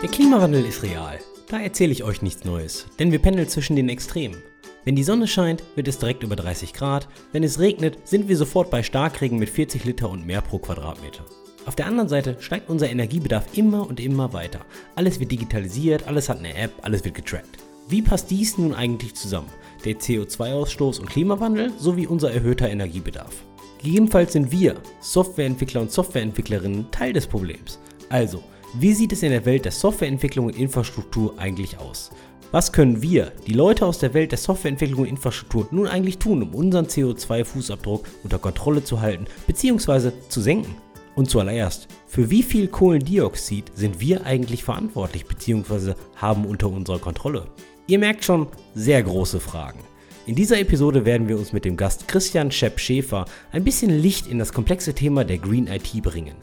Der Klimawandel ist real. Da erzähle ich euch nichts Neues, denn wir pendeln zwischen den Extremen. Wenn die Sonne scheint, wird es direkt über 30 Grad, wenn es regnet, sind wir sofort bei Starkregen mit 40 Liter und mehr pro Quadratmeter. Auf der anderen Seite steigt unser Energiebedarf immer und immer weiter. Alles wird digitalisiert, alles hat eine App, alles wird getrackt. Wie passt dies nun eigentlich zusammen? Der CO2-Ausstoß und Klimawandel sowie unser erhöhter Energiebedarf. Gegebenenfalls sind wir, Softwareentwickler und Softwareentwicklerinnen, Teil des Problems. Also, wie sieht es in der Welt der Softwareentwicklung und Infrastruktur eigentlich aus? Was können wir, die Leute aus der Welt der Softwareentwicklung und Infrastruktur, nun eigentlich tun, um unseren CO2-Fußabdruck unter Kontrolle zu halten bzw. zu senken? Und zuallererst, für wie viel Kohlendioxid sind wir eigentlich verantwortlich bzw. haben unter unserer Kontrolle? Ihr merkt schon, sehr große Fragen. In dieser Episode werden wir uns mit dem Gast Christian Schepp Schäfer ein bisschen Licht in das komplexe Thema der Green IT bringen.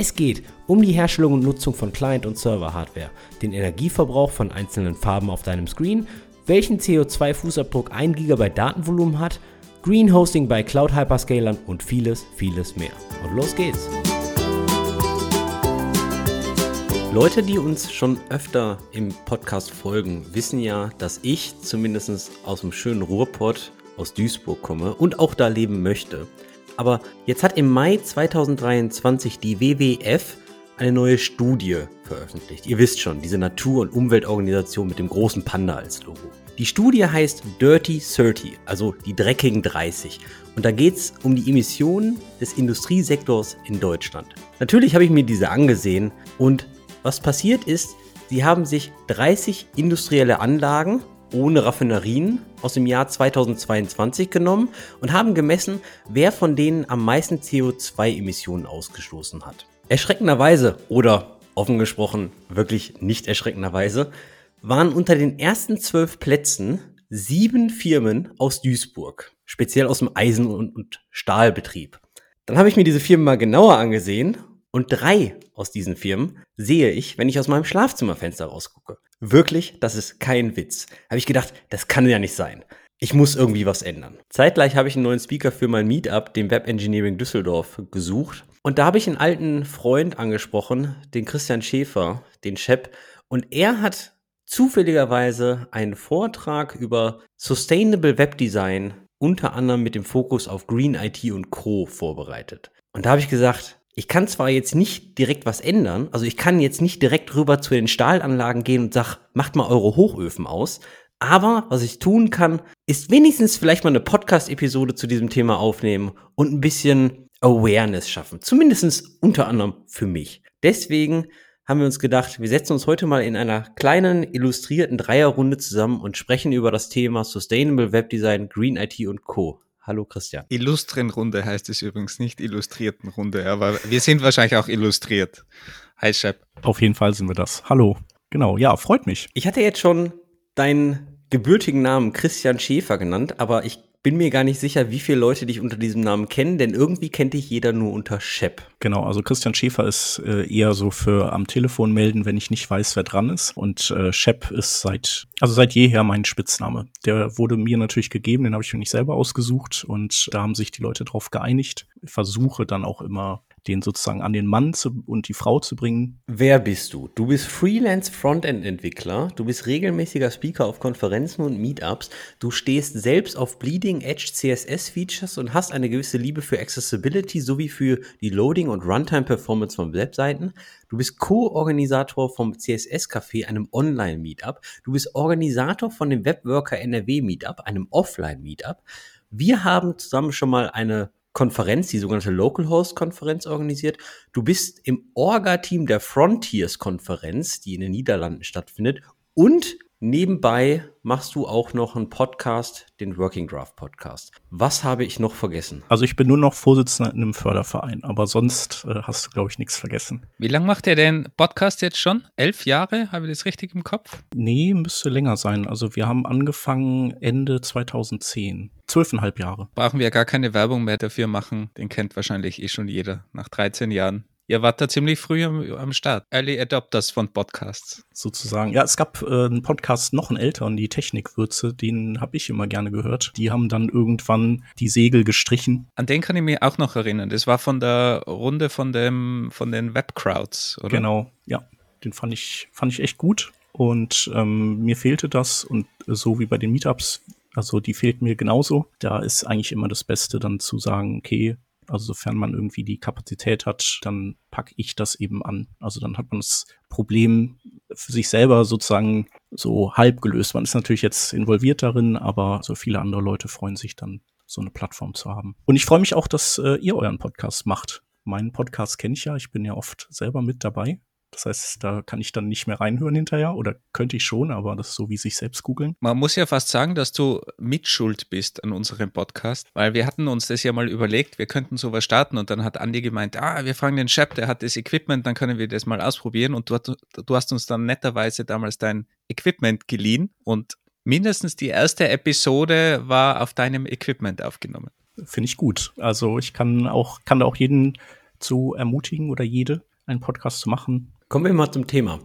Es geht um die Herstellung und Nutzung von Client- und Server-Hardware, den Energieverbrauch von einzelnen Farben auf deinem Screen, welchen CO2-Fußabdruck 1 GB Datenvolumen hat, Green Hosting bei Cloud-Hyperscalern und vieles, vieles mehr. Und los geht's! Leute, die uns schon öfter im Podcast folgen, wissen ja, dass ich zumindest aus dem schönen Ruhrpott aus Duisburg komme und auch da leben möchte. Aber jetzt hat im Mai 2023 die WWF eine neue Studie veröffentlicht. Ihr wisst schon, diese Natur- und Umweltorganisation mit dem großen Panda als Logo. Die Studie heißt Dirty 30, also die dreckigen 30. Und da geht es um die Emissionen des Industriesektors in Deutschland. Natürlich habe ich mir diese angesehen und was passiert ist, sie haben sich 30 industrielle Anlagen ohne Raffinerien aus dem Jahr 2022 genommen und haben gemessen, wer von denen am meisten CO2-Emissionen ausgestoßen hat. Erschreckenderweise oder offen gesprochen wirklich nicht erschreckenderweise waren unter den ersten zwölf Plätzen sieben Firmen aus Duisburg, speziell aus dem Eisen- und Stahlbetrieb. Dann habe ich mir diese Firmen mal genauer angesehen und drei aus diesen Firmen sehe ich, wenn ich aus meinem Schlafzimmerfenster rausgucke. Wirklich, das ist kein Witz. Habe ich gedacht, das kann ja nicht sein. Ich muss irgendwie was ändern. Zeitgleich habe ich einen neuen Speaker für mein Meetup, dem Web Engineering Düsseldorf, gesucht. Und da habe ich einen alten Freund angesprochen, den Christian Schäfer, den Shep. Und er hat zufälligerweise einen Vortrag über Sustainable Web Design, unter anderem mit dem Fokus auf Green IT und Co. vorbereitet. Und da habe ich gesagt, ich kann zwar jetzt nicht direkt was ändern, also ich kann jetzt nicht direkt rüber zu den Stahlanlagen gehen und sag, macht mal eure Hochöfen aus, aber was ich tun kann, ist wenigstens vielleicht mal eine Podcast-Episode zu diesem Thema aufnehmen und ein bisschen Awareness schaffen. Zumindest unter anderem für mich. Deswegen haben wir uns gedacht, wir setzen uns heute mal in einer kleinen illustrierten Dreierrunde zusammen und sprechen über das Thema Sustainable Web Design, Green IT und Co. Hallo Christian. Illustrenrunde heißt es übrigens nicht Illustriertenrunde, aber wir sind wahrscheinlich auch illustriert. Hi Shep. Auf jeden Fall sind wir das. Hallo. Genau, ja, freut mich. Ich hatte jetzt schon deinen gebürtigen Namen Christian Schäfer genannt, aber ich bin mir gar nicht sicher, wie viele Leute dich unter diesem Namen kennen, denn irgendwie kennt dich jeder nur unter Shep. Genau, also Christian Schäfer ist äh, eher so für am Telefon melden, wenn ich nicht weiß, wer dran ist. Und äh, Shep ist seit, also seit jeher mein Spitzname. Der wurde mir natürlich gegeben, den habe ich mir nicht selber ausgesucht und da haben sich die Leute drauf geeinigt. Ich versuche dann auch immer den sozusagen an den Mann zu, und die Frau zu bringen. Wer bist du? Du bist Freelance Frontend Entwickler, du bist regelmäßiger Speaker auf Konferenzen und Meetups, du stehst selbst auf Bleeding Edge CSS Features und hast eine gewisse Liebe für Accessibility sowie für die Loading und Runtime Performance von Webseiten. Du bist Co-Organisator vom CSS Café, einem Online Meetup. Du bist Organisator von dem Webworker NRW Meetup, einem Offline Meetup. Wir haben zusammen schon mal eine Konferenz, die sogenannte Local Host Konferenz organisiert. Du bist im Orga-Team der Frontiers Konferenz, die in den Niederlanden stattfindet. Und nebenbei machst du auch noch einen Podcast, den Working Draft Podcast. Was habe ich noch vergessen? Also ich bin nur noch Vorsitzender in einem Förderverein, aber sonst äh, hast du, glaube ich, nichts vergessen. Wie lange macht ihr den Podcast jetzt schon? Elf Jahre? Habe ich das richtig im Kopf? Nee, müsste länger sein. Also wir haben angefangen Ende 2010 zwölfeinhalb Jahre. Brauchen wir gar keine Werbung mehr dafür machen. Den kennt wahrscheinlich eh schon jeder nach 13 Jahren. Ihr wart da ziemlich früh am, am, Start. Early Adopters von Podcasts. Sozusagen. Ja, es gab äh, einen Podcast noch einen älteren, die Technikwürze, den habe ich immer gerne gehört. Die haben dann irgendwann die Segel gestrichen. An den kann ich mich auch noch erinnern. Das war von der Runde von dem von den Webcrowds, oder? Genau, ja. Den fand ich, fand ich echt gut. Und ähm, mir fehlte das und so wie bei den Meetups, also die fehlt mir genauso. Da ist eigentlich immer das Beste dann zu sagen, okay, also sofern man irgendwie die Kapazität hat, dann packe ich das eben an. Also dann hat man das Problem für sich selber sozusagen so halb gelöst. Man ist natürlich jetzt involviert darin, aber so viele andere Leute freuen sich dann, so eine Plattform zu haben. Und ich freue mich auch, dass äh, ihr euren Podcast macht. Meinen Podcast kenne ich ja, ich bin ja oft selber mit dabei. Das heißt, da kann ich dann nicht mehr reinhören hinterher oder könnte ich schon, aber das ist so wie sich selbst googeln. Man muss ja fast sagen, dass du mitschuld bist an unserem Podcast, weil wir hatten uns das ja mal überlegt, wir könnten sowas starten und dann hat Andi gemeint, ah, wir fragen den Chef, der hat das Equipment, dann können wir das mal ausprobieren und du, du hast uns dann netterweise damals dein Equipment geliehen und mindestens die erste Episode war auf deinem Equipment aufgenommen. Finde ich gut. Also ich kann auch, kann da auch jeden zu ermutigen oder jede, einen Podcast zu machen. Kommen wir mal zum Thema.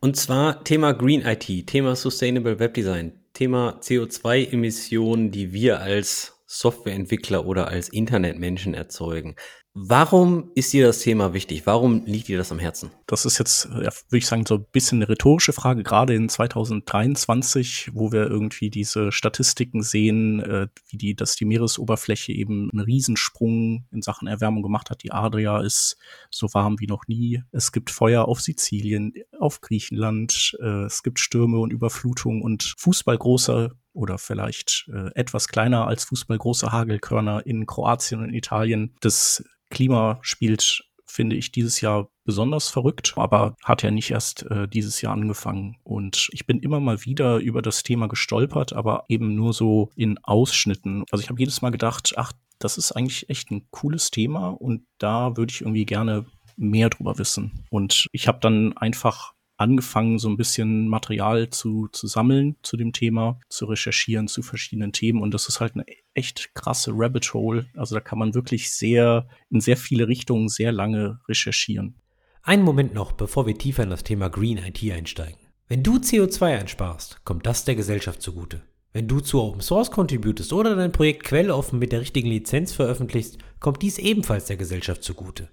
Und zwar Thema Green IT, Thema Sustainable Web Design, Thema CO2-Emissionen, die wir als Softwareentwickler oder als Internetmenschen erzeugen. Warum ist dir das Thema wichtig? Warum liegt dir das am Herzen? Das ist jetzt, ja, würde ich sagen, so ein bisschen eine rhetorische Frage, gerade in 2023, wo wir irgendwie diese Statistiken sehen, äh, wie die, dass die Meeresoberfläche eben einen Riesensprung in Sachen Erwärmung gemacht hat. Die Adria ist so warm wie noch nie. Es gibt Feuer auf Sizilien, auf Griechenland. Äh, es gibt Stürme und Überflutungen und fußballgroße oder vielleicht äh, etwas kleiner als fußballgroße Hagelkörner in Kroatien und Italien. Das Klima spielt, finde ich, dieses Jahr besonders verrückt, aber hat ja nicht erst äh, dieses Jahr angefangen. Und ich bin immer mal wieder über das Thema gestolpert, aber eben nur so in Ausschnitten. Also ich habe jedes Mal gedacht, ach, das ist eigentlich echt ein cooles Thema und da würde ich irgendwie gerne mehr drüber wissen. Und ich habe dann einfach angefangen, so ein bisschen Material zu, zu sammeln zu dem Thema, zu recherchieren zu verschiedenen Themen. Und das ist halt eine echt krasse Rabbit Hole. Also da kann man wirklich sehr, in sehr viele Richtungen sehr lange recherchieren. Einen Moment noch, bevor wir tiefer in das Thema Green IT einsteigen. Wenn du CO2 einsparst, kommt das der Gesellschaft zugute. Wenn du zu Open Source contributest oder dein Projekt quelloffen mit der richtigen Lizenz veröffentlichst, kommt dies ebenfalls der Gesellschaft zugute.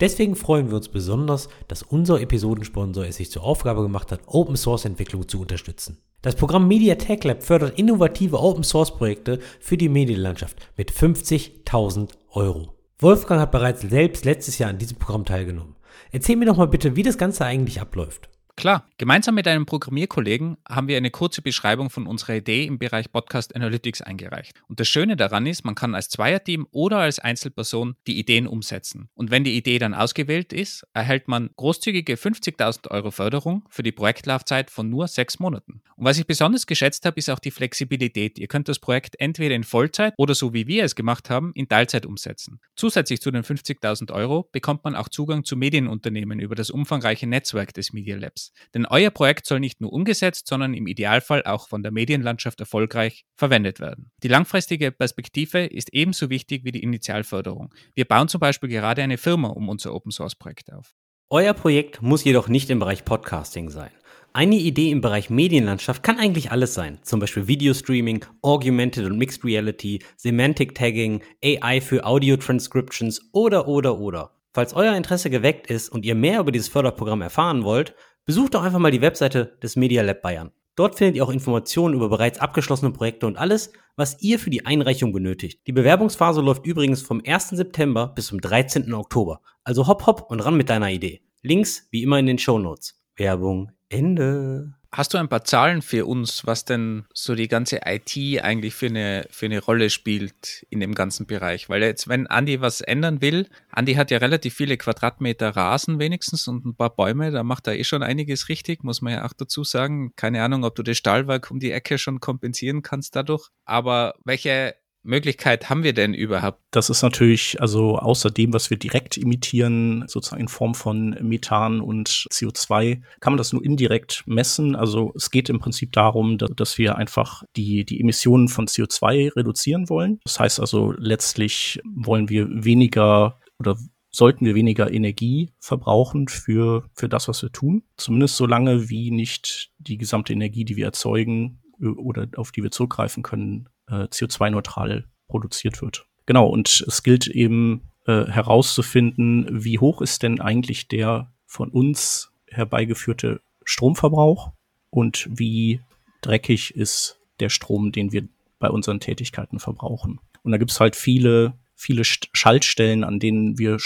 Deswegen freuen wir uns besonders, dass unser Episodensponsor es sich zur Aufgabe gemacht hat, Open Source Entwicklung zu unterstützen. Das Programm Media Tech Lab fördert innovative Open Source Projekte für die Medienlandschaft mit 50.000 Euro. Wolfgang hat bereits selbst letztes Jahr an diesem Programm teilgenommen. Erzähl mir doch mal bitte, wie das Ganze eigentlich abläuft. Klar, gemeinsam mit einem Programmierkollegen haben wir eine kurze Beschreibung von unserer Idee im Bereich Podcast Analytics eingereicht. Und das Schöne daran ist, man kann als Zweierteam oder als Einzelperson die Ideen umsetzen. Und wenn die Idee dann ausgewählt ist, erhält man großzügige 50.000 Euro Förderung für die Projektlaufzeit von nur sechs Monaten. Und was ich besonders geschätzt habe, ist auch die Flexibilität. Ihr könnt das Projekt entweder in Vollzeit oder so wie wir es gemacht haben, in Teilzeit umsetzen. Zusätzlich zu den 50.000 Euro bekommt man auch Zugang zu Medienunternehmen über das umfangreiche Netzwerk des Media Labs. Denn euer Projekt soll nicht nur umgesetzt, sondern im Idealfall auch von der Medienlandschaft erfolgreich verwendet werden. Die langfristige Perspektive ist ebenso wichtig wie die Initialförderung. Wir bauen zum Beispiel gerade eine Firma um unser Open Source Projekt auf. Euer Projekt muss jedoch nicht im Bereich Podcasting sein. Eine Idee im Bereich Medienlandschaft kann eigentlich alles sein, zum Beispiel Videostreaming, Augmented und Mixed Reality, Semantic Tagging, AI für Audio Transcriptions oder oder oder. Falls euer Interesse geweckt ist und ihr mehr über dieses Förderprogramm erfahren wollt, Besucht doch einfach mal die Webseite des Media Lab Bayern. Dort findet ihr auch Informationen über bereits abgeschlossene Projekte und alles, was ihr für die Einreichung benötigt. Die Bewerbungsphase läuft übrigens vom 1. September bis zum 13. Oktober. Also hopp hopp und ran mit deiner Idee. Links wie immer in den Show Notes. Werbung Ende. Hast du ein paar Zahlen für uns, was denn so die ganze IT eigentlich für eine, für eine Rolle spielt in dem ganzen Bereich? Weil jetzt, wenn Andi was ändern will, Andi hat ja relativ viele Quadratmeter Rasen wenigstens und ein paar Bäume, da macht er eh schon einiges richtig, muss man ja auch dazu sagen. Keine Ahnung, ob du das Stahlwerk um die Ecke schon kompensieren kannst dadurch. Aber welche Möglichkeit haben wir denn überhaupt? Das ist natürlich, also außer dem, was wir direkt imitieren, sozusagen in Form von Methan und CO2, kann man das nur indirekt messen. Also es geht im Prinzip darum, dass wir einfach die, die Emissionen von CO2 reduzieren wollen. Das heißt also, letztlich wollen wir weniger oder sollten wir weniger Energie verbrauchen für, für das, was wir tun. Zumindest so lange, wie nicht die gesamte Energie, die wir erzeugen oder auf die wir zurückgreifen können, äh, CO2-neutral produziert wird. Genau, und es gilt eben äh, herauszufinden, wie hoch ist denn eigentlich der von uns herbeigeführte Stromverbrauch und wie dreckig ist der Strom, den wir bei unseren Tätigkeiten verbrauchen. Und da gibt's halt viele, viele Schaltstellen, an denen wir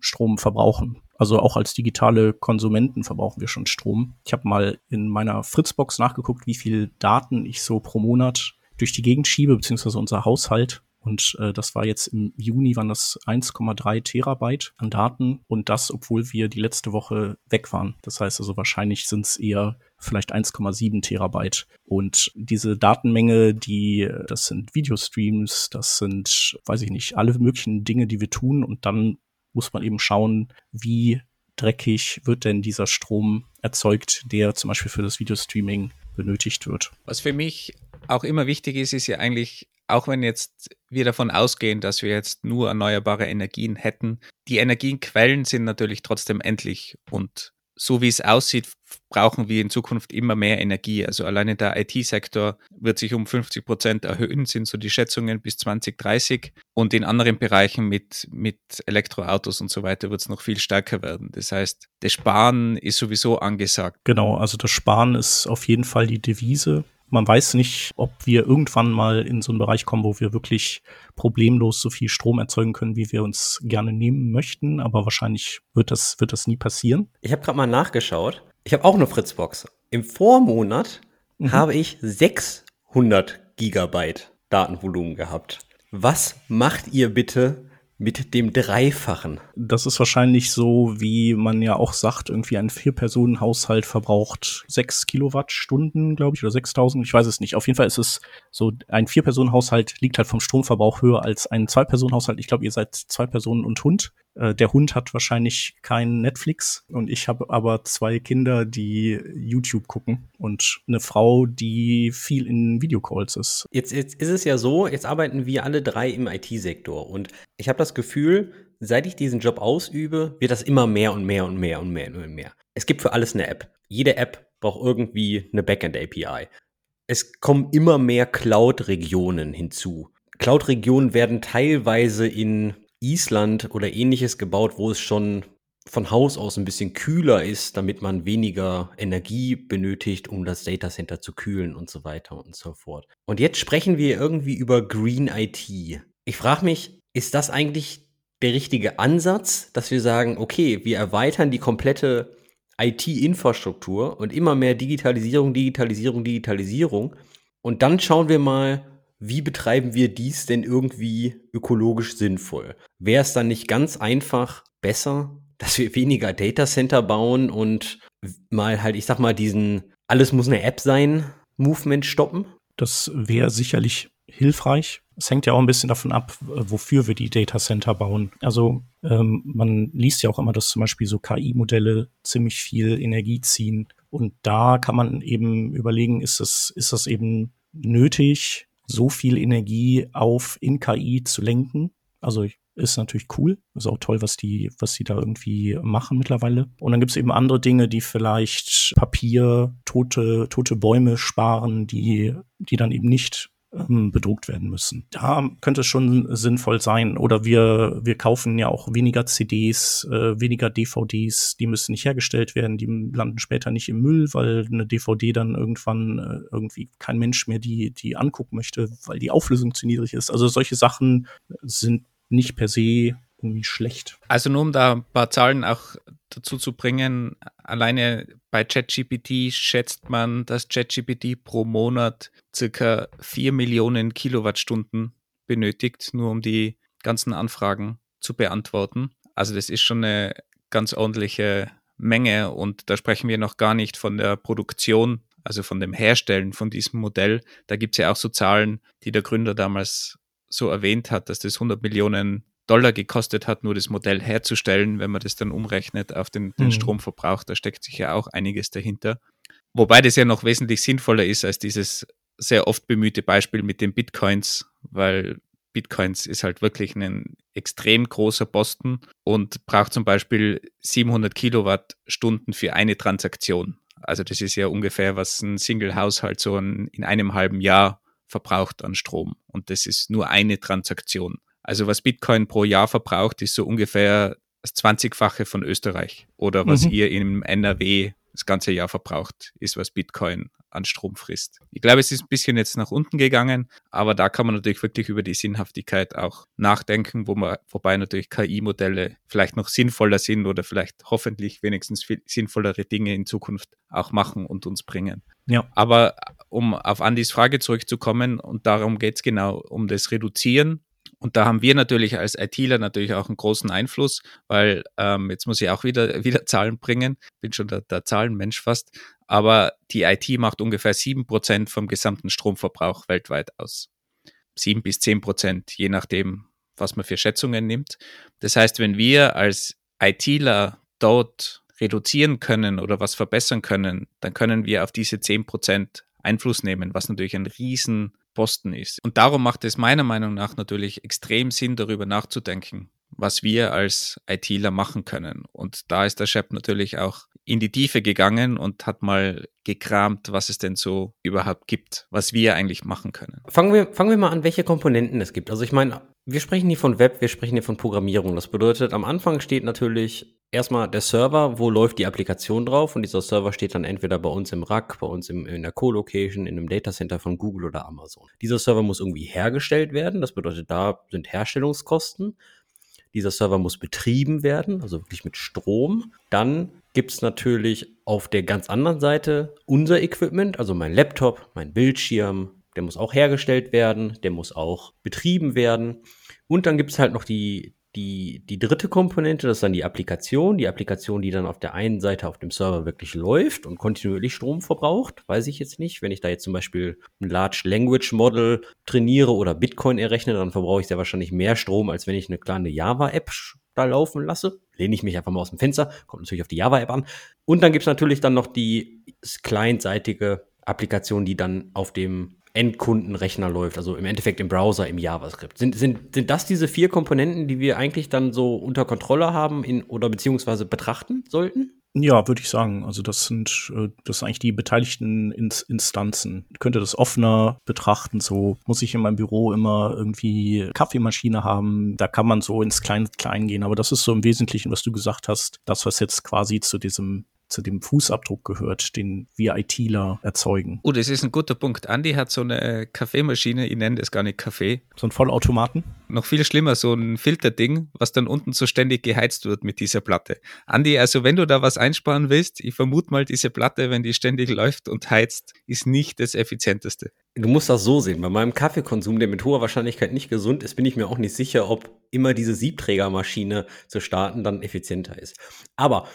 Strom verbrauchen. Also auch als digitale Konsumenten verbrauchen wir schon Strom. Ich habe mal in meiner Fritzbox nachgeguckt, wie viel Daten ich so pro Monat durch die Gegend schiebe, beziehungsweise unser Haushalt. Und äh, das war jetzt im Juni, waren das 1,3 Terabyte an Daten. Und das, obwohl wir die letzte Woche weg waren. Das heißt also, wahrscheinlich sind es eher vielleicht 1,7 Terabyte. Und diese Datenmenge, die, das sind Videostreams, das sind, weiß ich nicht, alle möglichen Dinge, die wir tun. Und dann muss man eben schauen, wie dreckig wird denn dieser Strom erzeugt, der zum Beispiel für das Videostreaming benötigt wird. Was für mich auch immer wichtig ist, ist ja eigentlich, auch wenn jetzt wir davon ausgehen, dass wir jetzt nur erneuerbare Energien hätten, die Energienquellen sind natürlich trotzdem endlich und so wie es aussieht, brauchen wir in Zukunft immer mehr Energie. Also alleine der IT-Sektor wird sich um 50 Prozent erhöhen, sind so die Schätzungen bis 2030. Und in anderen Bereichen mit, mit Elektroautos und so weiter wird es noch viel stärker werden. Das heißt, das Sparen ist sowieso angesagt. Genau, also das Sparen ist auf jeden Fall die Devise. Man weiß nicht, ob wir irgendwann mal in so einen Bereich kommen, wo wir wirklich problemlos so viel Strom erzeugen können, wie wir uns gerne nehmen möchten. Aber wahrscheinlich wird das, wird das nie passieren. Ich habe gerade mal nachgeschaut. Ich habe auch eine Fritzbox. Im Vormonat mhm. habe ich 600 Gigabyte Datenvolumen gehabt. Was macht ihr bitte mit dem Dreifachen. Das ist wahrscheinlich so, wie man ja auch sagt, irgendwie ein Vier-Personen-Haushalt verbraucht sechs Kilowattstunden, glaube ich, oder 6000, ich weiß es nicht. Auf jeden Fall ist es so, ein Vier-Personen-Haushalt liegt halt vom Stromverbrauch höher als ein Zwei-Personen-Haushalt. Ich glaube, ihr seid zwei Personen und Hund. Äh, der Hund hat wahrscheinlich kein Netflix und ich habe aber zwei Kinder, die YouTube gucken und eine Frau, die viel in Videocalls ist. Jetzt, jetzt ist es ja so, jetzt arbeiten wir alle drei im IT-Sektor und ich habe das Gefühl, seit ich diesen Job ausübe, wird das immer mehr und mehr und mehr und mehr und mehr. Es gibt für alles eine App. Jede App braucht irgendwie eine Backend-API. Es kommen immer mehr Cloud-Regionen hinzu. Cloud-Regionen werden teilweise in Island oder ähnliches gebaut, wo es schon von Haus aus ein bisschen kühler ist, damit man weniger Energie benötigt, um das Datacenter zu kühlen und so weiter und so fort. Und jetzt sprechen wir irgendwie über Green IT. Ich frage mich, ist das eigentlich der richtige Ansatz, dass wir sagen, okay, wir erweitern die komplette IT-Infrastruktur und immer mehr Digitalisierung, Digitalisierung, Digitalisierung. Und dann schauen wir mal, wie betreiben wir dies denn irgendwie ökologisch sinnvoll? Wäre es dann nicht ganz einfach besser, dass wir weniger Datacenter bauen und mal halt, ich sag mal, diesen alles muss eine App sein Movement stoppen? Das wäre sicherlich hilfreich. Es hängt ja auch ein bisschen davon ab, wofür wir die Datacenter bauen. Also ähm, man liest ja auch immer, dass zum Beispiel so KI-Modelle ziemlich viel Energie ziehen. Und da kann man eben überlegen, ist das, ist das eben nötig, so viel Energie auf in KI zu lenken. Also ist natürlich cool. Ist auch toll, was die, was die da irgendwie machen mittlerweile. Und dann gibt es eben andere Dinge, die vielleicht Papier, tote, tote Bäume sparen, die, die dann eben nicht ähm, bedruckt werden müssen. Da könnte es schon sinnvoll sein. Oder wir, wir kaufen ja auch weniger CDs, äh, weniger DVDs, die müssen nicht hergestellt werden, die landen später nicht im Müll, weil eine DVD dann irgendwann äh, irgendwie kein Mensch mehr die, die angucken möchte, weil die Auflösung zu niedrig ist. Also solche Sachen sind nicht per se irgendwie schlecht. Also nur um da ein paar Zahlen auch dazu zu bringen, alleine bei ChatGPT schätzt man, dass ChatGPT pro Monat circa 4 Millionen Kilowattstunden benötigt, nur um die ganzen Anfragen zu beantworten. Also das ist schon eine ganz ordentliche Menge und da sprechen wir noch gar nicht von der Produktion, also von dem Herstellen von diesem Modell. Da gibt es ja auch so Zahlen, die der Gründer damals so erwähnt hat, dass das 100 Millionen Dollar gekostet hat, nur das Modell herzustellen, wenn man das dann umrechnet auf den, den mhm. Stromverbrauch, da steckt sich ja auch einiges dahinter. Wobei das ja noch wesentlich sinnvoller ist als dieses sehr oft bemühte Beispiel mit den Bitcoins, weil Bitcoins ist halt wirklich ein extrem großer Posten und braucht zum Beispiel 700 Kilowattstunden für eine Transaktion. Also das ist ja ungefähr, was ein Single-Haushalt so in einem halben Jahr verbraucht an Strom. Und das ist nur eine Transaktion. Also was Bitcoin pro Jahr verbraucht, ist so ungefähr das 20-fache von Österreich oder was Mhm. ihr im NRW das ganze Jahr verbraucht, ist, was Bitcoin an Strom frisst. Ich glaube, es ist ein bisschen jetzt nach unten gegangen, aber da kann man natürlich wirklich über die Sinnhaftigkeit auch nachdenken, wo man, wobei natürlich KI-Modelle vielleicht noch sinnvoller sind oder vielleicht hoffentlich wenigstens viel sinnvollere Dinge in Zukunft auch machen und uns bringen. Ja. Aber um auf Andys Frage zurückzukommen, und darum geht es genau, um das Reduzieren. Und da haben wir natürlich als ITler natürlich auch einen großen Einfluss, weil ähm, jetzt muss ich auch wieder, wieder Zahlen bringen, bin schon der, der Zahlenmensch fast, aber die IT macht ungefähr sieben Prozent vom gesamten Stromverbrauch weltweit aus. Sieben bis zehn Prozent, je nachdem, was man für Schätzungen nimmt. Das heißt, wenn wir als ITler dort reduzieren können oder was verbessern können, dann können wir auf diese 10% Einfluss nehmen, was natürlich ein Riesenposten ist. Und darum macht es meiner Meinung nach natürlich extrem Sinn, darüber nachzudenken, was wir als ITler machen können. Und da ist der Chef natürlich auch in die Tiefe gegangen und hat mal gekramt, was es denn so überhaupt gibt, was wir eigentlich machen können. Fangen wir, fangen wir mal an, welche Komponenten es gibt. Also ich meine, wir sprechen hier von Web, wir sprechen hier von Programmierung. Das bedeutet, am Anfang steht natürlich erstmal der Server, wo läuft die Applikation drauf und dieser Server steht dann entweder bei uns im Rack, bei uns im, in der Co-Location, in einem Datacenter von Google oder Amazon. Dieser Server muss irgendwie hergestellt werden, das bedeutet, da sind Herstellungskosten. Dieser Server muss betrieben werden, also wirklich mit Strom. Dann gibt es natürlich auf der ganz anderen Seite unser Equipment, also mein Laptop, mein Bildschirm, der muss auch hergestellt werden, der muss auch betrieben werden. Und dann gibt es halt noch die, die, die dritte Komponente, das ist dann die Applikation. Die Applikation, die dann auf der einen Seite auf dem Server wirklich läuft und kontinuierlich Strom verbraucht, weiß ich jetzt nicht. Wenn ich da jetzt zum Beispiel ein Large Language Model trainiere oder Bitcoin errechne, dann verbrauche ich sehr wahrscheinlich mehr Strom, als wenn ich eine kleine Java-App da laufen lasse. Lehne ich mich einfach mal aus dem Fenster, kommt natürlich auf die Java-App an. Und dann gibt es natürlich dann noch die clientseitige Applikation, die dann auf dem Endkundenrechner läuft, also im Endeffekt im Browser, im JavaScript. Sind, sind, sind das diese vier Komponenten, die wir eigentlich dann so unter Kontrolle haben in, oder beziehungsweise betrachten sollten? Ja, würde ich sagen. Also das sind äh, das sind eigentlich die beteiligten Ins Instanzen. Ich könnte das offener betrachten. So muss ich in meinem Büro immer irgendwie Kaffeemaschine haben. Da kann man so ins Klein Klein gehen. Aber das ist so im Wesentlichen, was du gesagt hast, das was jetzt quasi zu diesem zu dem Fußabdruck gehört, den wir ITler erzeugen. Oh, das ist ein guter Punkt. Andy hat so eine äh, Kaffeemaschine, ich nenne das gar nicht Kaffee. So ein Vollautomaten? Noch viel schlimmer, so ein Filterding, was dann unten so ständig geheizt wird mit dieser Platte. Andy, also wenn du da was einsparen willst, ich vermute mal, diese Platte, wenn die ständig läuft und heizt, ist nicht das effizienteste. Du musst das so sehen. Bei meinem Kaffeekonsum, der mit hoher Wahrscheinlichkeit nicht gesund ist, bin ich mir auch nicht sicher, ob immer diese Siebträgermaschine zu starten dann effizienter ist. Aber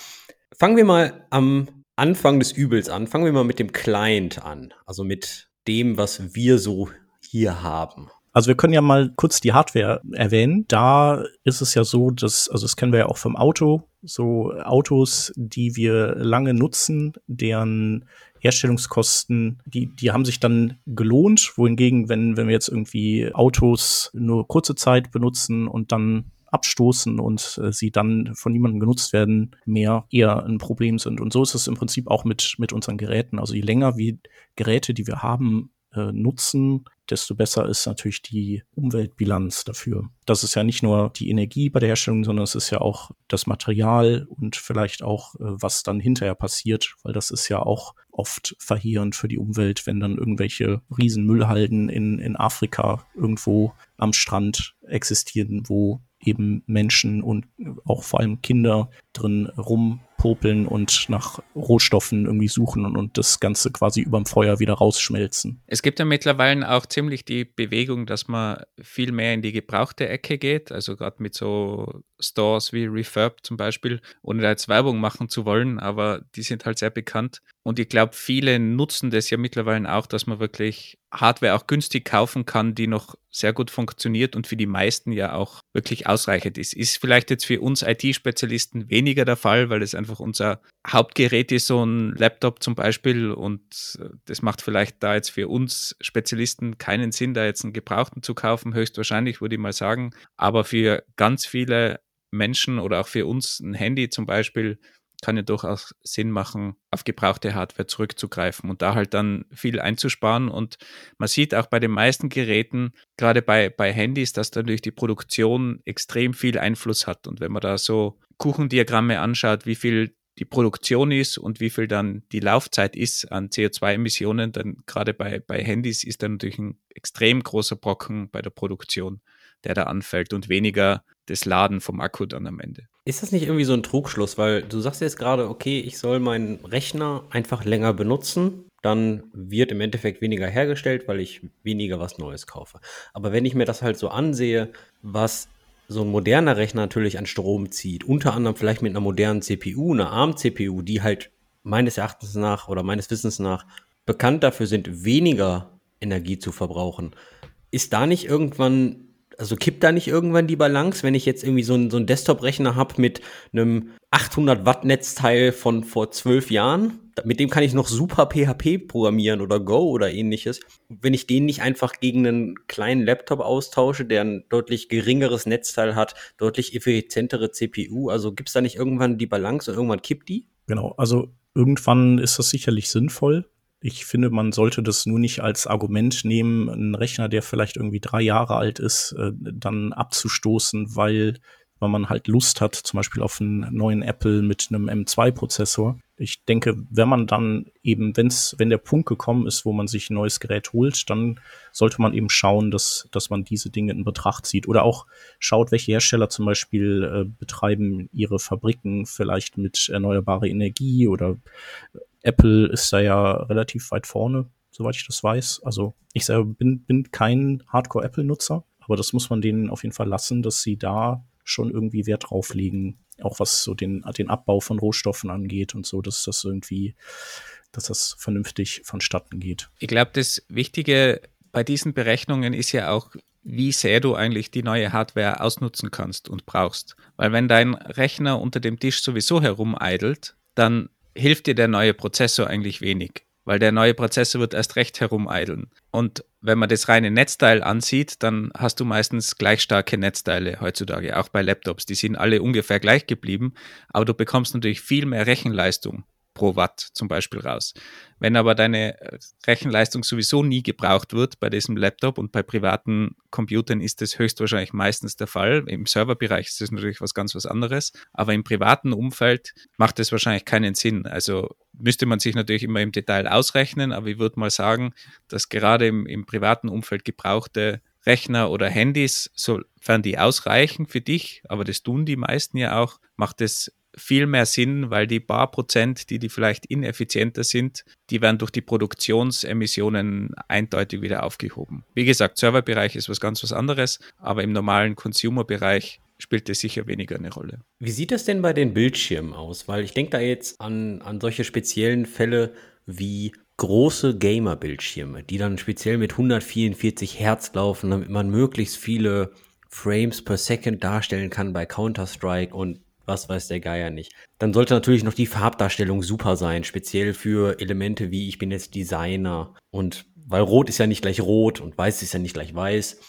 Fangen wir mal am Anfang des Übels an. Fangen wir mal mit dem Client an. Also mit dem, was wir so hier haben. Also wir können ja mal kurz die Hardware erwähnen. Da ist es ja so, dass, also das kennen wir ja auch vom Auto, so Autos, die wir lange nutzen, deren Herstellungskosten, die, die haben sich dann gelohnt. Wohingegen, wenn, wenn wir jetzt irgendwie Autos nur kurze Zeit benutzen und dann abstoßen und äh, sie dann von niemandem genutzt werden, mehr eher ein Problem sind. Und so ist es im Prinzip auch mit, mit unseren Geräten. Also je länger wir Geräte, die wir haben, äh, nutzen, desto besser ist natürlich die Umweltbilanz dafür. Das ist ja nicht nur die Energie bei der Herstellung, sondern es ist ja auch das Material und vielleicht auch, äh, was dann hinterher passiert, weil das ist ja auch oft verheerend für die Umwelt, wenn dann irgendwelche Riesenmüllhalden in, in Afrika irgendwo am Strand existieren, wo eben Menschen und auch vor allem Kinder drin rumpopeln und nach Rohstoffen irgendwie suchen und, und das Ganze quasi überm Feuer wieder rausschmelzen. Es gibt ja mittlerweile auch ziemlich die Bewegung, dass man viel mehr in die gebrauchte Ecke geht, also gerade mit so Stores wie Refurb zum Beispiel, ohne da jetzt Werbung machen zu wollen, aber die sind halt sehr bekannt. Und ich glaube, viele nutzen das ja mittlerweile auch, dass man wirklich Hardware auch günstig kaufen kann, die noch sehr gut funktioniert und für die meisten ja auch wirklich ausreichend ist. Ist vielleicht jetzt für uns IT-Spezialisten weniger der Fall, weil es einfach unser Hauptgerät ist, so ein Laptop zum Beispiel und das macht vielleicht da jetzt für uns Spezialisten keinen Sinn, da jetzt einen Gebrauchten zu kaufen, höchstwahrscheinlich würde ich mal sagen. Aber für ganz viele Menschen oder auch für uns ein Handy zum Beispiel kann ja durchaus Sinn machen, auf gebrauchte Hardware zurückzugreifen und da halt dann viel einzusparen. Und man sieht auch bei den meisten Geräten, gerade bei, bei Handys, dass natürlich die Produktion extrem viel Einfluss hat. Und wenn man da so Kuchendiagramme anschaut, wie viel die Produktion ist und wie viel dann die Laufzeit ist an CO2-Emissionen, dann gerade bei, bei Handys ist dann natürlich ein extrem großer Brocken bei der Produktion, der da anfällt und weniger das Laden vom Akku dann am Ende. Ist das nicht irgendwie so ein Trugschluss? Weil du sagst jetzt gerade, okay, ich soll meinen Rechner einfach länger benutzen, dann wird im Endeffekt weniger hergestellt, weil ich weniger was Neues kaufe. Aber wenn ich mir das halt so ansehe, was so ein moderner Rechner natürlich an Strom zieht, unter anderem vielleicht mit einer modernen CPU, einer ARM-CPU, die halt meines Erachtens nach oder meines Wissens nach bekannt dafür sind, weniger Energie zu verbrauchen. Ist da nicht irgendwann, also kippt da nicht irgendwann die Balance, wenn ich jetzt irgendwie so einen, so einen Desktop-Rechner habe mit einem 800 Watt Netzteil von vor zwölf Jahren mit dem kann ich noch super PHP programmieren oder Go oder ähnliches. Wenn ich den nicht einfach gegen einen kleinen Laptop austausche, der ein deutlich geringeres Netzteil hat, deutlich effizientere CPU, also gibt es da nicht irgendwann die Balance und irgendwann kippt die? Genau, also irgendwann ist das sicherlich sinnvoll. Ich finde, man sollte das nur nicht als Argument nehmen, einen Rechner, der vielleicht irgendwie drei Jahre alt ist, äh, dann abzustoßen, weil weil man halt Lust hat, zum Beispiel auf einen neuen Apple mit einem M2-Prozessor. Ich denke, wenn man dann eben, wenn's, wenn der Punkt gekommen ist, wo man sich ein neues Gerät holt, dann sollte man eben schauen, dass, dass man diese Dinge in Betracht zieht. Oder auch schaut, welche Hersteller zum Beispiel äh, betreiben ihre Fabriken vielleicht mit erneuerbarer Energie oder Apple ist da ja relativ weit vorne, soweit ich das weiß. Also ich selber bin, bin kein Hardcore-Apple-Nutzer, aber das muss man denen auf jeden Fall lassen, dass sie da schon irgendwie Wert drauf legen, auch was so den, den Abbau von Rohstoffen angeht und so, dass das irgendwie, dass das vernünftig vonstatten geht. Ich glaube, das Wichtige bei diesen Berechnungen ist ja auch, wie sehr du eigentlich die neue Hardware ausnutzen kannst und brauchst. Weil wenn dein Rechner unter dem Tisch sowieso herumeidelt, dann hilft dir der neue Prozessor eigentlich wenig weil der neue Prozessor wird erst recht herumeideln. Und wenn man das reine Netzteil ansieht, dann hast du meistens gleich starke Netzteile heutzutage, auch bei Laptops. Die sind alle ungefähr gleich geblieben, aber du bekommst natürlich viel mehr Rechenleistung pro Watt zum Beispiel raus. Wenn aber deine Rechenleistung sowieso nie gebraucht wird bei diesem Laptop und bei privaten Computern ist das höchstwahrscheinlich meistens der Fall. Im Serverbereich ist das natürlich was ganz was anderes, aber im privaten Umfeld macht das wahrscheinlich keinen Sinn. Also müsste man sich natürlich immer im Detail ausrechnen, aber ich würde mal sagen, dass gerade im, im privaten Umfeld gebrauchte Rechner oder Handys, sofern die ausreichen für dich, aber das tun die meisten ja auch, macht es viel mehr Sinn, weil die paar Prozent, die, die vielleicht ineffizienter sind, die werden durch die Produktionsemissionen eindeutig wieder aufgehoben. Wie gesagt, Serverbereich ist was ganz was anderes, aber im normalen Consumer-Bereich spielt das sicher weniger eine Rolle. Wie sieht das denn bei den Bildschirmen aus? Weil ich denke da jetzt an, an solche speziellen Fälle wie große Gamer-Bildschirme, die dann speziell mit 144 Hertz laufen, damit man möglichst viele Frames per Second darstellen kann bei Counter-Strike und was weiß der Geier nicht. Dann sollte natürlich noch die Farbdarstellung super sein, speziell für Elemente wie ich bin jetzt Designer und weil rot ist ja nicht gleich rot und weiß ist ja nicht gleich weiß.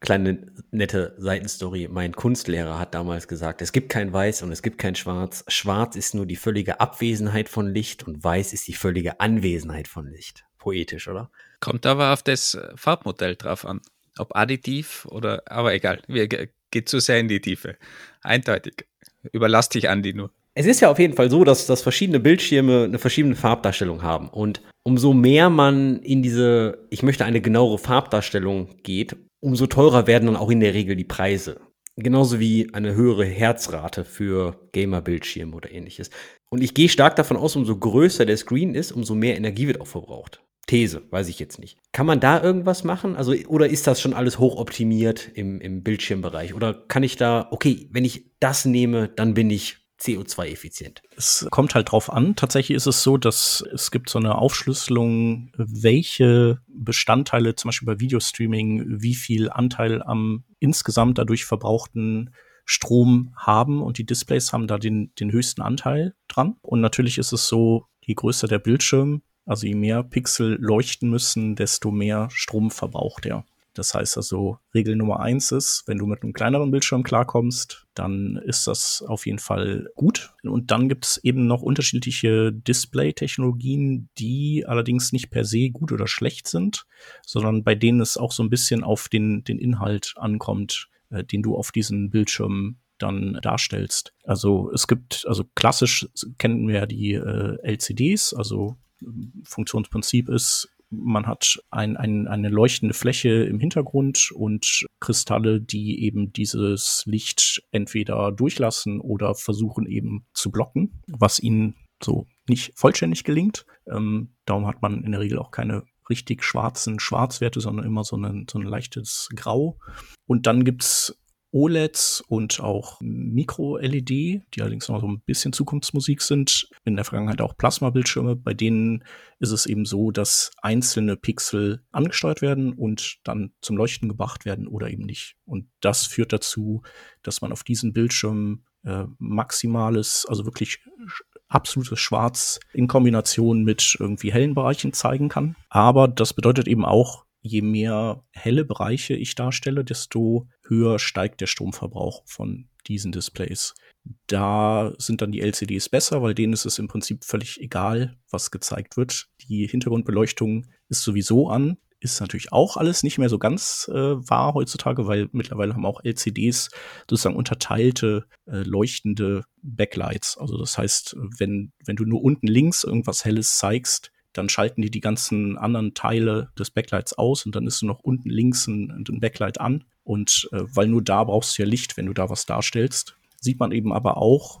Kleine nette Seitenstory. Mein Kunstlehrer hat damals gesagt, es gibt kein Weiß und es gibt kein Schwarz. Schwarz ist nur die völlige Abwesenheit von Licht und Weiß ist die völlige Anwesenheit von Licht. Poetisch, oder? Kommt aber auf das Farbmodell drauf an. Ob additiv oder, aber egal, wir geht zu sehr in die Tiefe. Eindeutig. Überlass dich, Andi, nur. Es ist ja auf jeden Fall so, dass, dass verschiedene Bildschirme eine verschiedene Farbdarstellung haben. Und umso mehr man in diese, ich möchte eine genauere Farbdarstellung geht, umso teurer werden dann auch in der Regel die Preise. Genauso wie eine höhere Herzrate für Gamer-Bildschirme oder ähnliches. Und ich gehe stark davon aus, umso größer der Screen ist, umso mehr Energie wird auch verbraucht. These, weiß ich jetzt nicht. Kann man da irgendwas machen? Also, oder ist das schon alles hochoptimiert im, im Bildschirmbereich? Oder kann ich da, okay, wenn ich das nehme, dann bin ich CO2-effizient. Es kommt halt drauf an. Tatsächlich ist es so, dass es gibt so eine Aufschlüsselung, welche Bestandteile, zum Beispiel bei Videostreaming, wie viel Anteil am insgesamt dadurch verbrauchten Strom haben und die Displays haben da den, den höchsten Anteil dran. Und natürlich ist es so, je größer der Bildschirm, also je mehr Pixel leuchten müssen, desto mehr Strom verbraucht er. Das heißt also, Regel Nummer eins ist, wenn du mit einem kleineren Bildschirm klarkommst, dann ist das auf jeden Fall gut. Und dann gibt es eben noch unterschiedliche Display-Technologien, die allerdings nicht per se gut oder schlecht sind, sondern bei denen es auch so ein bisschen auf den, den Inhalt ankommt, äh, den du auf diesen Bildschirm dann darstellst. Also es gibt, also klassisch kennen wir ja die äh, LCDs, also Funktionsprinzip ist, man hat ein, ein, eine leuchtende Fläche im Hintergrund und Kristalle, die eben dieses Licht entweder durchlassen oder versuchen eben zu blocken, was ihnen so nicht vollständig gelingt. Ähm, darum hat man in der Regel auch keine richtig schwarzen Schwarzwerte, sondern immer so ein, so ein leichtes Grau. Und dann gibt's OLEDs und auch Micro-LED, die allerdings noch so ein bisschen Zukunftsmusik sind. In der Vergangenheit auch Plasma-Bildschirme. Bei denen ist es eben so, dass einzelne Pixel angesteuert werden und dann zum Leuchten gebracht werden oder eben nicht. Und das führt dazu, dass man auf diesen Bildschirmen äh, maximales, also wirklich absolutes Schwarz in Kombination mit irgendwie hellen Bereichen zeigen kann. Aber das bedeutet eben auch, je mehr helle Bereiche ich darstelle, desto höher steigt der Stromverbrauch von diesen Displays. Da sind dann die LCDs besser, weil denen ist es im Prinzip völlig egal, was gezeigt wird. Die Hintergrundbeleuchtung ist sowieso an. Ist natürlich auch alles nicht mehr so ganz äh, wahr heutzutage, weil mittlerweile haben auch LCDs sozusagen unterteilte, äh, leuchtende Backlights. Also das heißt, wenn, wenn du nur unten links irgendwas Helles zeigst, dann schalten die die ganzen anderen Teile des Backlights aus und dann ist noch unten links ein, ein Backlight an. Und äh, weil nur da brauchst du ja Licht, wenn du da was darstellst. Sieht man eben aber auch,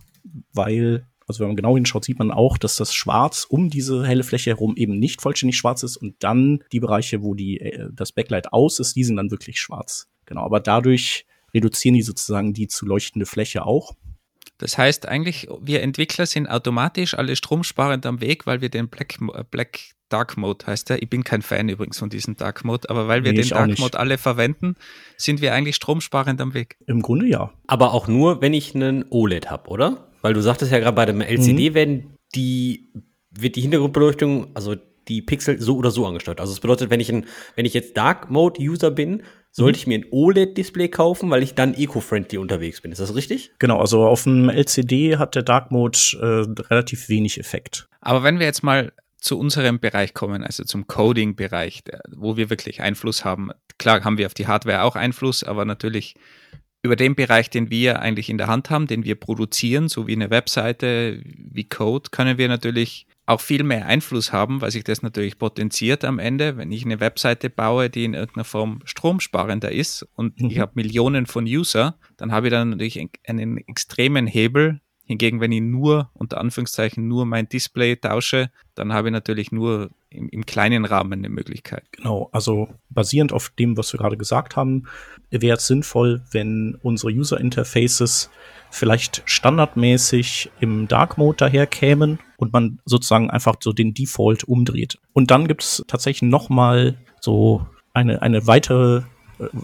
weil, also wenn man genau hinschaut, sieht man auch, dass das Schwarz um diese helle Fläche herum eben nicht vollständig schwarz ist und dann die Bereiche, wo die, äh, das Backlight aus ist, die sind dann wirklich schwarz. Genau, aber dadurch reduzieren die sozusagen die zu leuchtende Fläche auch. Das heißt eigentlich, wir Entwickler sind automatisch alle stromsparend am Weg, weil wir den Black, Black Dark Mode heißt der. Ich bin kein Fan übrigens von diesem Dark Mode, aber weil wir nee, den Dark Mode alle verwenden, sind wir eigentlich stromsparend am Weg. Im Grunde ja. Aber auch nur, wenn ich einen OLED habe, oder? Weil du sagtest ja gerade bei dem LCD mhm. werden die, wird die Hintergrundbeleuchtung, also die Pixel so oder so angesteuert. Also das bedeutet, wenn ich ein, wenn ich jetzt Dark Mode User bin, sollte mhm. ich mir ein OLED-Display kaufen, weil ich dann eco-friendly unterwegs bin. Ist das richtig? Genau, also auf dem LCD hat der Dark Mode äh, relativ wenig Effekt. Aber wenn wir jetzt mal zu unserem Bereich kommen, also zum Coding-Bereich, wo wir wirklich Einfluss haben. Klar haben wir auf die Hardware auch Einfluss, aber natürlich über den Bereich, den wir eigentlich in der Hand haben, den wir produzieren, so wie eine Webseite, wie Code, können wir natürlich auch viel mehr Einfluss haben, weil sich das natürlich potenziert am Ende. Wenn ich eine Webseite baue, die in irgendeiner Form stromsparender ist und mhm. ich habe Millionen von User, dann habe ich dann natürlich einen extremen Hebel. Hingegen, wenn ich nur, unter Anführungszeichen, nur mein Display tausche, dann habe ich natürlich nur im, im kleinen Rahmen eine Möglichkeit. Genau, also basierend auf dem, was wir gerade gesagt haben, wäre es sinnvoll, wenn unsere User Interfaces vielleicht standardmäßig im Dark Mode daherkämen und man sozusagen einfach so den Default umdreht. Und dann gibt es tatsächlich noch mal so eine, eine weitere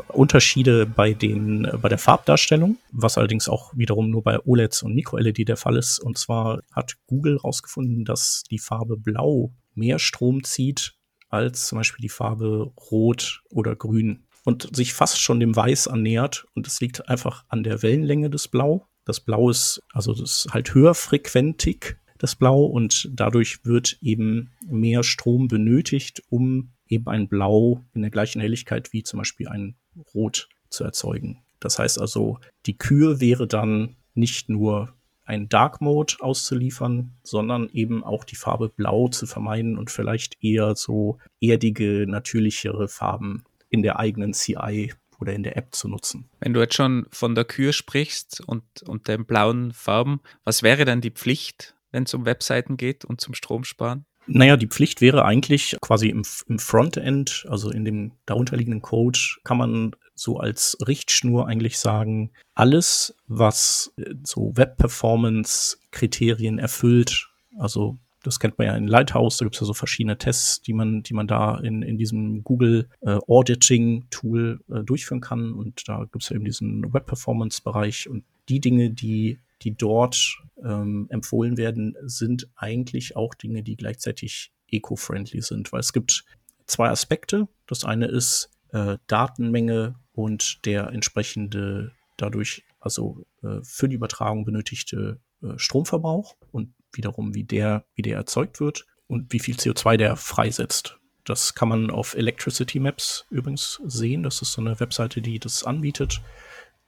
Unterschiede bei den bei der Farbdarstellung, was allerdings auch wiederum nur bei OLEDs und Micro-LED der Fall ist. Und zwar hat Google herausgefunden, dass die Farbe Blau mehr Strom zieht als zum Beispiel die Farbe Rot oder Grün und sich fast schon dem Weiß annähert. Und es liegt einfach an der Wellenlänge des Blau. Das Blau ist, also das ist halt höher frequentig, das Blau, und dadurch wird eben mehr Strom benötigt, um eben ein Blau in der gleichen Helligkeit wie zum Beispiel ein Rot zu erzeugen. Das heißt also, die Kür wäre dann nicht nur ein Dark Mode auszuliefern, sondern eben auch die Farbe Blau zu vermeiden und vielleicht eher so erdige, natürlichere Farben in der eigenen CI oder in der App zu nutzen. Wenn du jetzt schon von der Kür sprichst und, und den blauen Farben, was wäre dann die Pflicht, wenn es um Webseiten geht und zum Stromsparen? Naja, die Pflicht wäre eigentlich quasi im, im Frontend, also in dem darunterliegenden Code, kann man so als Richtschnur eigentlich sagen, alles, was äh, so Web-Performance-Kriterien erfüllt, also das kennt man ja in Lighthouse, da gibt es ja so verschiedene Tests, die man, die man da in, in diesem Google äh, Auditing-Tool äh, durchführen kann. Und da gibt es ja eben diesen Web-Performance-Bereich und die Dinge, die, die dort ähm, empfohlen werden, sind eigentlich auch Dinge, die gleichzeitig eco-friendly sind, weil es gibt zwei Aspekte. Das eine ist äh, Datenmenge und der entsprechende dadurch also äh, für die Übertragung benötigte äh, Stromverbrauch und wiederum, wie der, wie der erzeugt wird und wie viel CO2 der freisetzt. Das kann man auf Electricity Maps übrigens sehen. Das ist so eine Webseite, die das anbietet.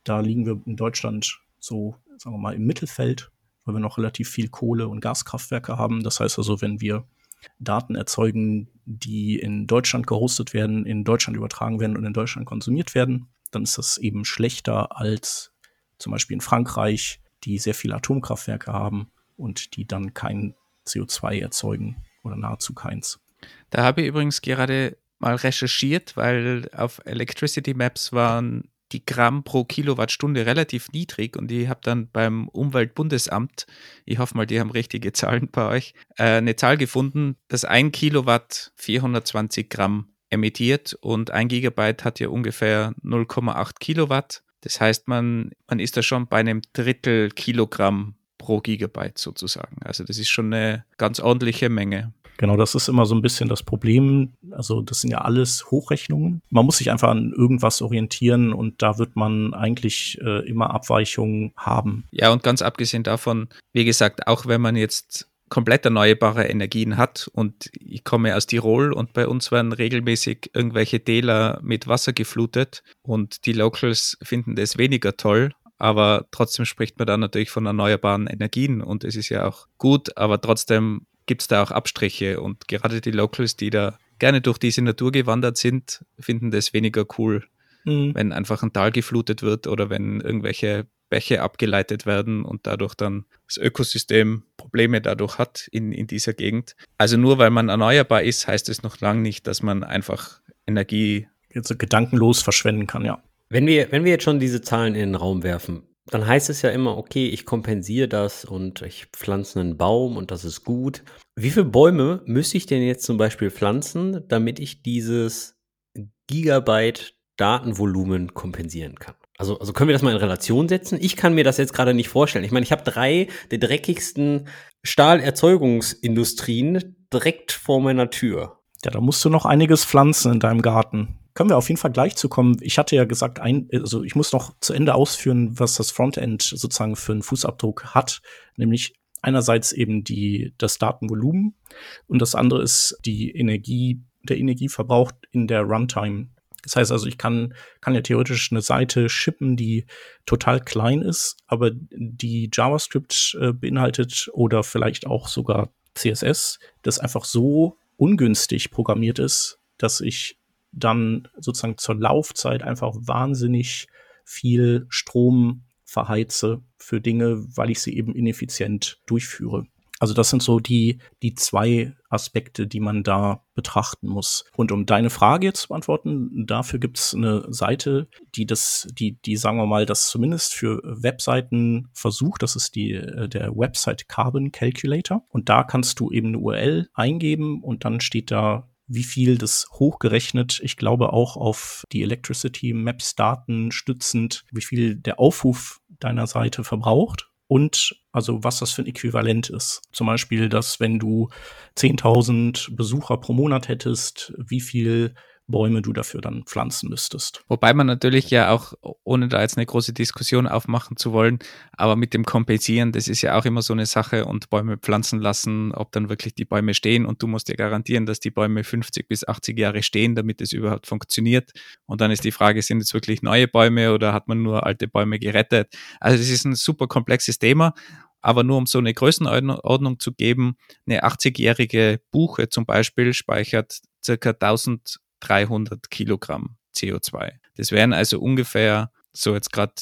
Da liegen wir in Deutschland so, sagen wir mal, im Mittelfeld, weil wir noch relativ viel Kohle- und Gaskraftwerke haben. Das heißt also, wenn wir Daten erzeugen, die in Deutschland gehostet werden, in Deutschland übertragen werden und in Deutschland konsumiert werden, dann ist das eben schlechter als zum Beispiel in Frankreich, die sehr viele Atomkraftwerke haben und die dann kein CO2 erzeugen oder nahezu keins. Da habe ich übrigens gerade mal recherchiert, weil auf Electricity Maps waren die Gramm pro Kilowattstunde relativ niedrig und ich habe dann beim Umweltbundesamt, ich hoffe mal, die haben richtige Zahlen bei euch, äh, eine Zahl gefunden, dass ein Kilowatt 420 Gramm emittiert und ein Gigabyte hat ja ungefähr 0,8 Kilowatt. Das heißt, man, man ist da schon bei einem Drittel Kilogramm pro Gigabyte sozusagen. Also das ist schon eine ganz ordentliche Menge. Genau, das ist immer so ein bisschen das Problem. Also das sind ja alles Hochrechnungen. Man muss sich einfach an irgendwas orientieren und da wird man eigentlich äh, immer Abweichungen haben. Ja, und ganz abgesehen davon, wie gesagt, auch wenn man jetzt komplett erneuerbare Energien hat und ich komme aus Tirol und bei uns werden regelmäßig irgendwelche Täler mit Wasser geflutet und die Locals finden das weniger toll, aber trotzdem spricht man dann natürlich von erneuerbaren Energien und es ist ja auch gut, aber trotzdem gibt es da auch Abstriche und gerade die Locals, die da gerne durch diese Natur gewandert sind, finden das weniger cool, mhm. wenn einfach ein Tal geflutet wird oder wenn irgendwelche Bäche abgeleitet werden und dadurch dann das Ökosystem Probleme dadurch hat in, in dieser Gegend. Also nur weil man erneuerbar ist, heißt es noch lange nicht, dass man einfach Energie jetzt gedankenlos verschwenden kann, ja. Wenn wir, wenn wir jetzt schon diese Zahlen in den Raum werfen, dann heißt es ja immer, okay, ich kompensiere das und ich pflanze einen Baum und das ist gut. Wie viele Bäume müsste ich denn jetzt zum Beispiel pflanzen, damit ich dieses Gigabyte Datenvolumen kompensieren kann? Also, also können wir das mal in Relation setzen? Ich kann mir das jetzt gerade nicht vorstellen. Ich meine, ich habe drei der dreckigsten Stahlerzeugungsindustrien direkt vor meiner Tür. Ja, da musst du noch einiges pflanzen in deinem Garten können wir auf jeden Fall gleich zu kommen. Ich hatte ja gesagt, ein, also ich muss noch zu Ende ausführen, was das Frontend sozusagen für einen Fußabdruck hat, nämlich einerseits eben die, das Datenvolumen und das andere ist die Energie, der Energieverbrauch in der Runtime. Das heißt also, ich kann, kann ja theoretisch eine Seite shippen, die total klein ist, aber die JavaScript äh, beinhaltet oder vielleicht auch sogar CSS, das einfach so ungünstig programmiert ist, dass ich dann sozusagen zur Laufzeit einfach wahnsinnig viel Strom verheize für Dinge, weil ich sie eben ineffizient durchführe. Also das sind so die, die zwei Aspekte, die man da betrachten muss. Und um deine Frage jetzt zu beantworten, dafür gibt es eine Seite, die das, die, die sagen wir mal, das zumindest für Webseiten versucht. Das ist die, äh, der Website Carbon Calculator. Und da kannst du eben eine URL eingeben und dann steht da wie viel das hochgerechnet, ich glaube auch auf die Electricity Maps Daten stützend, wie viel der Aufruf deiner Seite verbraucht und also was das für ein Äquivalent ist. Zum Beispiel, dass wenn du 10.000 Besucher pro Monat hättest, wie viel Bäume du dafür dann pflanzen müsstest. Wobei man natürlich ja auch, ohne da jetzt eine große Diskussion aufmachen zu wollen, aber mit dem Kompensieren, das ist ja auch immer so eine Sache und Bäume pflanzen lassen, ob dann wirklich die Bäume stehen und du musst dir garantieren, dass die Bäume 50 bis 80 Jahre stehen, damit es überhaupt funktioniert. Und dann ist die Frage, sind es wirklich neue Bäume oder hat man nur alte Bäume gerettet? Also das ist ein super komplexes Thema aber nur um so eine Größenordnung zu geben, eine 80-jährige Buche zum Beispiel speichert circa 1000 300 Kilogramm CO2. Das wären also ungefähr, so jetzt gerade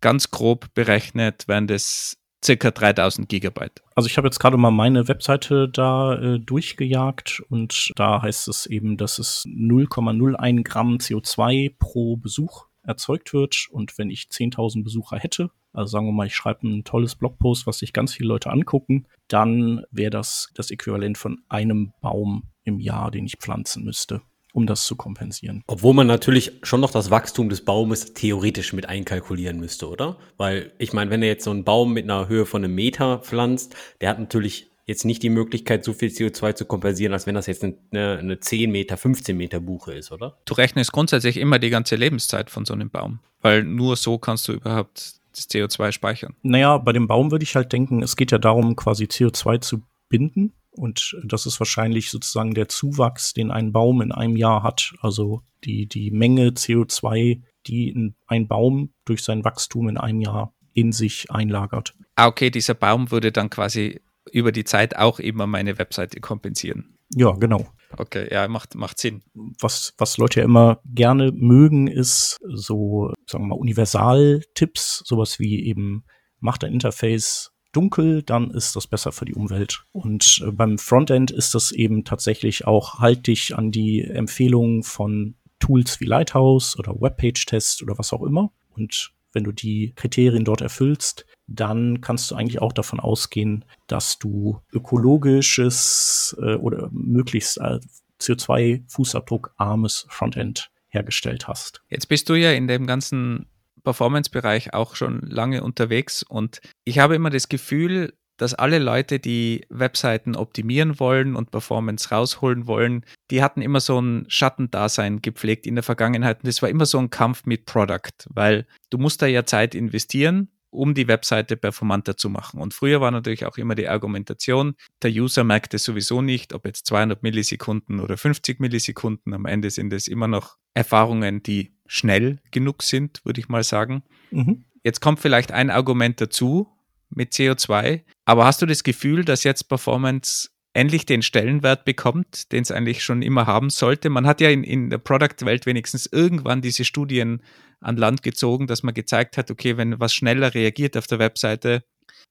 ganz grob berechnet, wären das circa 3000 Gigabyte. Also ich habe jetzt gerade mal meine Webseite da äh, durchgejagt und da heißt es eben, dass es 0,01 Gramm CO2 pro Besuch erzeugt wird und wenn ich 10.000 Besucher hätte, also sagen wir mal, ich schreibe ein tolles Blogpost, was sich ganz viele Leute angucken, dann wäre das das Äquivalent von einem Baum im Jahr, den ich pflanzen müsste um das zu kompensieren. Obwohl man natürlich schon noch das Wachstum des Baumes theoretisch mit einkalkulieren müsste, oder? Weil ich meine, wenn er jetzt so einen Baum mit einer Höhe von einem Meter pflanzt, der hat natürlich jetzt nicht die Möglichkeit, so viel CO2 zu kompensieren, als wenn das jetzt eine, eine 10 Meter, 15 Meter Buche ist, oder? Du rechnest grundsätzlich immer die ganze Lebenszeit von so einem Baum, weil nur so kannst du überhaupt das CO2 speichern. Naja, bei dem Baum würde ich halt denken, es geht ja darum, quasi CO2 zu binden und das ist wahrscheinlich sozusagen der Zuwachs, den ein Baum in einem Jahr hat. Also die, die Menge CO2, die ein Baum durch sein Wachstum in einem Jahr in sich einlagert. Ah, okay, dieser Baum würde dann quasi über die Zeit auch immer meine Webseite kompensieren. Ja, genau. Okay, ja, macht, macht Sinn. Was, was Leute ja immer gerne mögen, ist so, sagen wir mal, Universal-Tipps, sowas wie eben, macht ein Interface dunkel, dann ist das besser für die Umwelt. Und äh, beim Frontend ist das eben tatsächlich auch, halt dich an die Empfehlungen von Tools wie Lighthouse oder Webpage-Test oder was auch immer. Und wenn du die Kriterien dort erfüllst, dann kannst du eigentlich auch davon ausgehen, dass du ökologisches äh, oder möglichst äh, CO2-Fußabdruck-armes Frontend hergestellt hast. Jetzt bist du ja in dem ganzen Performance-Bereich auch schon lange unterwegs und ich habe immer das Gefühl, dass alle Leute, die Webseiten optimieren wollen und Performance rausholen wollen, die hatten immer so ein Schattendasein gepflegt in der Vergangenheit und das war immer so ein Kampf mit Product, weil du musst da ja Zeit investieren um die Webseite performanter zu machen. Und früher war natürlich auch immer die Argumentation, der User merkt es sowieso nicht, ob jetzt 200 Millisekunden oder 50 Millisekunden. Am Ende sind es immer noch Erfahrungen, die schnell genug sind, würde ich mal sagen. Mhm. Jetzt kommt vielleicht ein Argument dazu mit CO2, aber hast du das Gefühl, dass jetzt Performance endlich den Stellenwert bekommt, den es eigentlich schon immer haben sollte? Man hat ja in, in der Product-Welt wenigstens irgendwann diese Studien an Land gezogen, dass man gezeigt hat, okay, wenn was schneller reagiert auf der Webseite,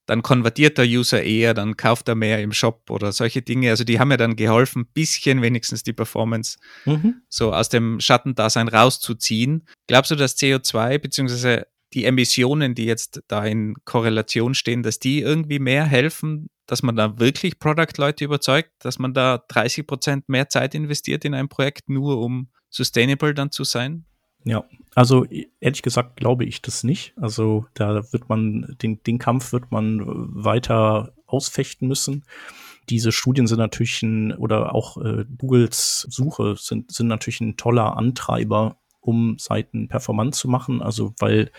dann konvertiert der User eher, dann kauft er mehr im Shop oder solche Dinge. Also die haben ja dann geholfen, bisschen wenigstens die Performance mhm. so aus dem Schattendasein rauszuziehen. Glaubst du, dass CO2 beziehungsweise die Emissionen, die jetzt da in Korrelation stehen, dass die irgendwie mehr helfen, dass man da wirklich Product-Leute überzeugt, dass man da 30 Prozent mehr Zeit investiert in ein Projekt, nur um sustainable dann zu sein? Ja, also ehrlich gesagt glaube ich das nicht. Also da wird man, den, den Kampf wird man weiter ausfechten müssen. Diese Studien sind natürlich ein, oder auch äh, Googles Suche sind, sind natürlich ein toller Antreiber, um Seiten performant zu machen. Also weil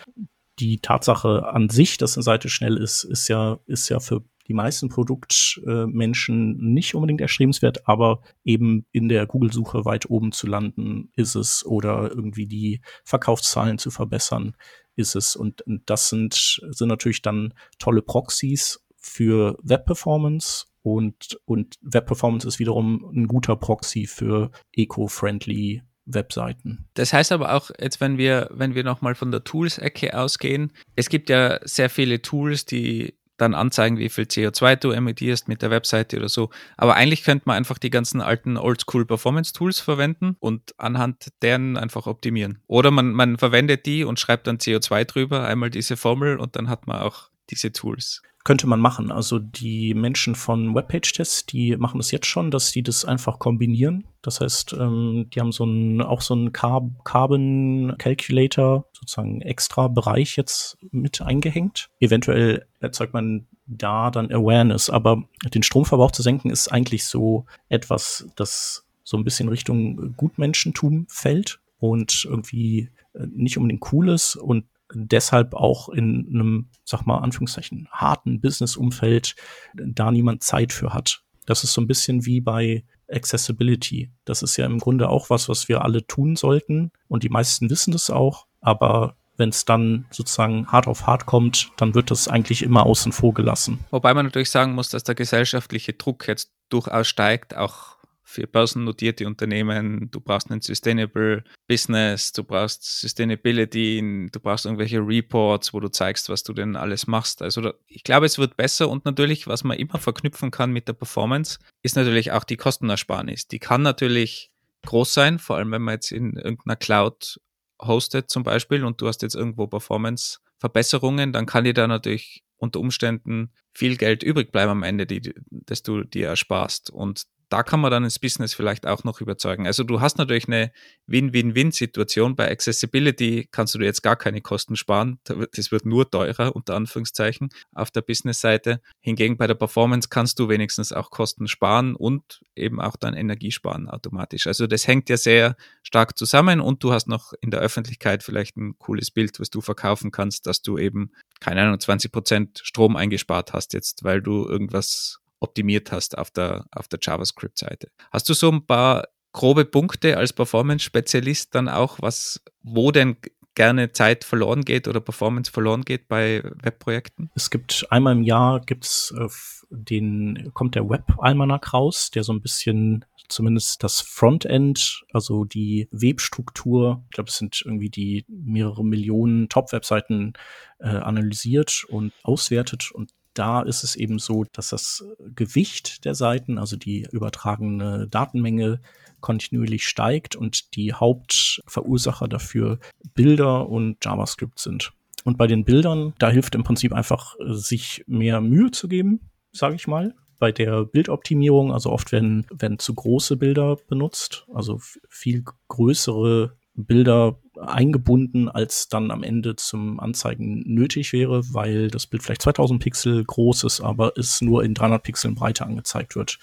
die Tatsache an sich, dass eine Seite schnell ist, ist ja, ist ja für die meisten Produktmenschen nicht unbedingt erstrebenswert, aber eben in der Google-Suche weit oben zu landen ist es oder irgendwie die Verkaufszahlen zu verbessern ist es. Und, und das sind, sind natürlich dann tolle Proxys für Web-Performance und, und Web-Performance ist wiederum ein guter Proxy für eco-friendly Webseiten. Das heißt aber auch, jetzt wenn wir, wenn wir nochmal von der Tools-Ecke ausgehen, es gibt ja sehr viele Tools, die dann anzeigen, wie viel CO2 du emittierst mit der Webseite oder so. Aber eigentlich könnte man einfach die ganzen alten Oldschool Performance Tools verwenden und anhand deren einfach optimieren. Oder man, man verwendet die und schreibt dann CO2 drüber, einmal diese Formel und dann hat man auch diese Tools könnte man machen. Also die Menschen von Webpage-Tests, die machen das jetzt schon, dass die das einfach kombinieren. Das heißt, ähm, die haben so einen, auch so einen Car Carbon Calculator, sozusagen extra Bereich jetzt mit eingehängt. Eventuell erzeugt man da dann Awareness, aber den Stromverbrauch zu senken ist eigentlich so etwas, das so ein bisschen Richtung Gutmenschentum fällt und irgendwie äh, nicht unbedingt cool ist und deshalb auch in einem, sag mal, Anführungszeichen, harten Business-Umfeld da niemand Zeit für hat. Das ist so ein bisschen wie bei Accessibility. Das ist ja im Grunde auch was, was wir alle tun sollten. Und die meisten wissen das auch. Aber wenn es dann sozusagen hart auf hart kommt, dann wird das eigentlich immer außen vor gelassen. Wobei man natürlich sagen muss, dass der gesellschaftliche Druck jetzt durchaus steigt, auch für börsennotierte Unternehmen, du brauchst ein Sustainable Business, du brauchst Sustainability, du brauchst irgendwelche Reports, wo du zeigst, was du denn alles machst. Also ich glaube, es wird besser und natürlich, was man immer verknüpfen kann mit der Performance, ist natürlich auch die Kostenersparnis. Die kann natürlich groß sein, vor allem wenn man jetzt in irgendeiner Cloud hostet zum Beispiel und du hast jetzt irgendwo Performance-Verbesserungen, dann kann dir da natürlich unter Umständen viel Geld übrig bleiben am Ende, die, das du dir ersparst. Und da kann man dann ins Business vielleicht auch noch überzeugen. Also du hast natürlich eine Win-Win-Win-Situation. Bei Accessibility kannst du dir jetzt gar keine Kosten sparen. Das wird nur teurer, unter Anführungszeichen, auf der Business-Seite. Hingegen bei der Performance kannst du wenigstens auch Kosten sparen und eben auch dann Energie sparen automatisch. Also das hängt ja sehr stark zusammen und du hast noch in der Öffentlichkeit vielleicht ein cooles Bild, was du verkaufen kannst, dass du eben, keine Ahnung, 20 Prozent Strom eingespart hast jetzt, weil du irgendwas optimiert hast auf der, auf der JavaScript-Seite. Hast du so ein paar grobe Punkte als Performance-Spezialist dann auch, was, wo denn gerne Zeit verloren geht oder Performance verloren geht bei Webprojekten? Es gibt einmal im Jahr gibt's äh, den kommt der Web Almanac raus, der so ein bisschen zumindest das Frontend, also die Webstruktur, ich glaube, es sind irgendwie die mehrere Millionen Top-Webseiten äh, analysiert und auswertet und da ist es eben so, dass das Gewicht der Seiten, also die übertragene Datenmenge, kontinuierlich steigt und die Hauptverursacher dafür Bilder und JavaScript sind. Und bei den Bildern, da hilft im Prinzip einfach, sich mehr Mühe zu geben, sage ich mal. Bei der Bildoptimierung, also oft werden, werden zu große Bilder benutzt, also viel größere Bilder eingebunden, als dann am Ende zum Anzeigen nötig wäre, weil das Bild vielleicht 2000 Pixel groß ist, aber es nur in 300 Pixeln Breite angezeigt wird.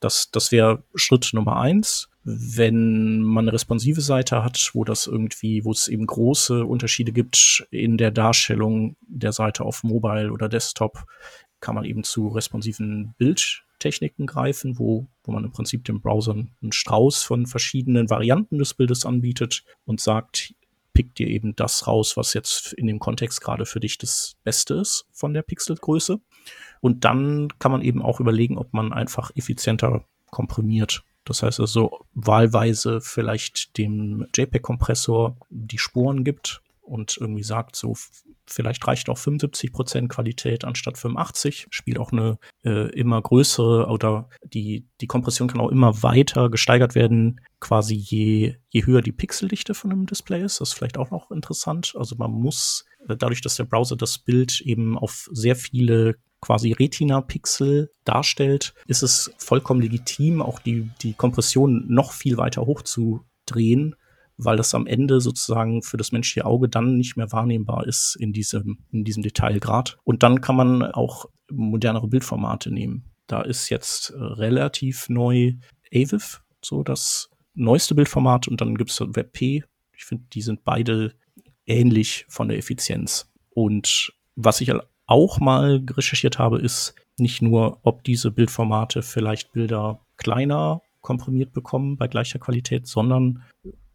Das, das wäre Schritt Nummer eins. Wenn man eine responsive Seite hat, wo das irgendwie, wo es eben große Unterschiede gibt in der Darstellung der Seite auf Mobile oder Desktop, kann man eben zu responsiven Bildtechniken greifen, wo, wo man im Prinzip dem Browser einen Strauß von verschiedenen Varianten des Bildes anbietet und sagt, pick dir eben das raus, was jetzt in dem Kontext gerade für dich das Beste ist von der Pixelgröße. Und dann kann man eben auch überlegen, ob man einfach effizienter komprimiert. Das heißt also wahlweise vielleicht dem JPEG-Kompressor die Spuren gibt und irgendwie sagt, so vielleicht reicht auch 75 Prozent Qualität anstatt 85, spielt auch eine äh, immer größere oder die, die Kompression kann auch immer weiter gesteigert werden, quasi je, je höher die Pixeldichte von einem Display ist. Das ist vielleicht auch noch interessant. Also man muss, äh, dadurch, dass der Browser das Bild eben auf sehr viele quasi Retina-Pixel darstellt, ist es vollkommen legitim, auch die, die Kompression noch viel weiter hochzudrehen, weil das am Ende sozusagen für das menschliche Auge dann nicht mehr wahrnehmbar ist in diesem, in diesem Detailgrad. Und dann kann man auch modernere Bildformate nehmen. Da ist jetzt äh, relativ neu AVIF, so das neueste Bildformat, und dann gibt es WebP. Ich finde, die sind beide ähnlich von der Effizienz. Und was ich auch mal recherchiert habe, ist nicht nur, ob diese Bildformate vielleicht Bilder kleiner komprimiert bekommen bei gleicher Qualität, sondern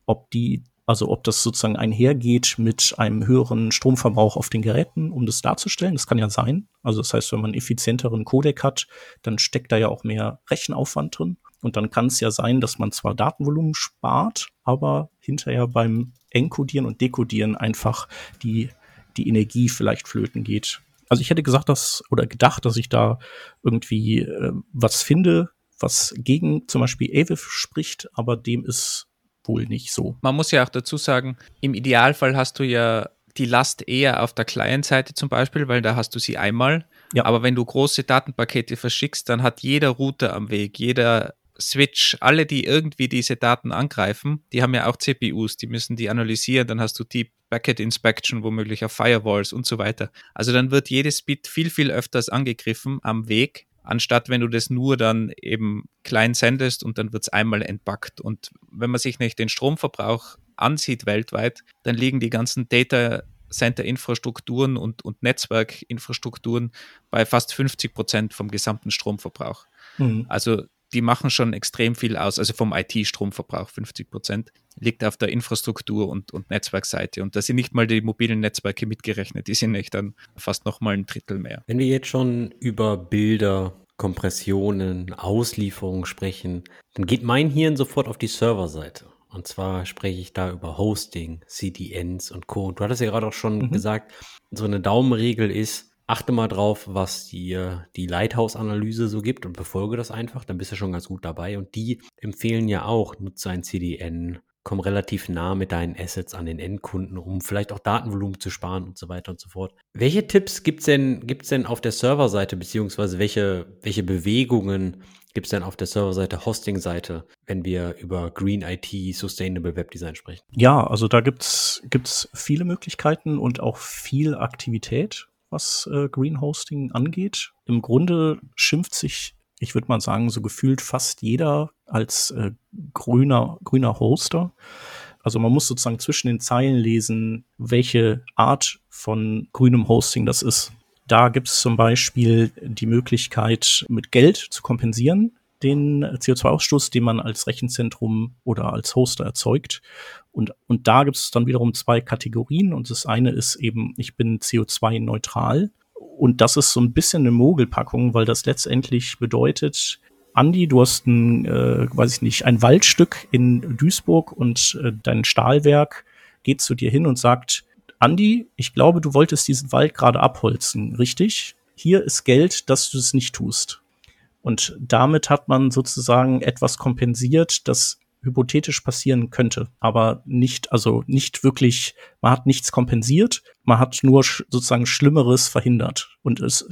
ob die, also ob das sozusagen einhergeht mit einem höheren Stromverbrauch auf den Geräten, um das darzustellen. Das kann ja sein. Also das heißt, wenn man einen effizienteren Codec hat, dann steckt da ja auch mehr Rechenaufwand drin. Und dann kann es ja sein, dass man zwar Datenvolumen spart, aber hinterher beim Encodieren und Dekodieren einfach die, die Energie vielleicht flöten geht. Also ich hätte gesagt, dass oder gedacht, dass ich da irgendwie äh, was finde, was gegen zum Beispiel AVIF spricht, aber dem ist wohl nicht so. Man muss ja auch dazu sagen, im Idealfall hast du ja die Last eher auf der Client-Seite zum Beispiel, weil da hast du sie einmal. Ja. Aber wenn du große Datenpakete verschickst, dann hat jeder Router am Weg, jeder Switch, alle, die irgendwie diese Daten angreifen, die haben ja auch CPUs, die müssen die analysieren, dann hast du Deep Packet Inspection womöglich auf Firewalls und so weiter. Also dann wird jedes Bit viel, viel öfters angegriffen am Weg anstatt wenn du das nur dann eben klein sendest und dann wird es einmal entpackt. Und wenn man sich nicht den Stromverbrauch ansieht weltweit, dann liegen die ganzen Data Center-Infrastrukturen und, und Netzwerkinfrastrukturen bei fast 50 Prozent vom gesamten Stromverbrauch. Mhm. Also die machen schon extrem viel aus, also vom IT-Stromverbrauch 50 Prozent liegt auf der Infrastruktur und, und Netzwerkseite. Und da sind nicht mal die mobilen Netzwerke mitgerechnet, die sind nicht dann fast noch mal ein Drittel mehr. Wenn wir jetzt schon über Bilder, Kompressionen, Auslieferungen sprechen, dann geht mein Hirn sofort auf die Serverseite. Und zwar spreche ich da über Hosting, CDNs und Co. Du hattest ja gerade auch schon mhm. gesagt, so eine Daumenregel ist, achte mal drauf, was dir die Lighthouse-Analyse so gibt und befolge das einfach, dann bist du schon ganz gut dabei. Und die empfehlen ja auch, nutze ein CDN, komm relativ nah mit deinen Assets an den Endkunden, um vielleicht auch Datenvolumen zu sparen und so weiter und so fort. Welche Tipps gibt's denn, gibt's denn auf der Serverseite, beziehungsweise welche, welche Bewegungen gibt's denn auf der Serverseite, Hosting-Seite, wenn wir über Green IT, Sustainable Web Design sprechen? Ja, also da gibt's gibt's viele Möglichkeiten und auch viel Aktivität was äh, Green Hosting angeht. Im Grunde schimpft sich, ich würde mal sagen, so gefühlt fast jeder als äh, grüner, grüner Hoster. Also man muss sozusagen zwischen den Zeilen lesen, welche Art von grünem Hosting das ist. Da gibt es zum Beispiel die Möglichkeit, mit Geld zu kompensieren. den CO2-Ausstoß, den man als Rechenzentrum oder als Hoster erzeugt. Und, und da gibt es dann wiederum zwei Kategorien. Und das eine ist eben, ich bin CO2-neutral. Und das ist so ein bisschen eine Mogelpackung, weil das letztendlich bedeutet, Andi, du hast ein, äh, weiß ich nicht, ein Waldstück in Duisburg und äh, dein Stahlwerk geht zu dir hin und sagt, Andi, ich glaube, du wolltest diesen Wald gerade abholzen, richtig? Hier ist Geld, dass du es nicht tust. Und damit hat man sozusagen etwas kompensiert, das hypothetisch passieren könnte, aber nicht, also nicht wirklich, man hat nichts kompensiert, man hat nur sozusagen Schlimmeres verhindert. Und es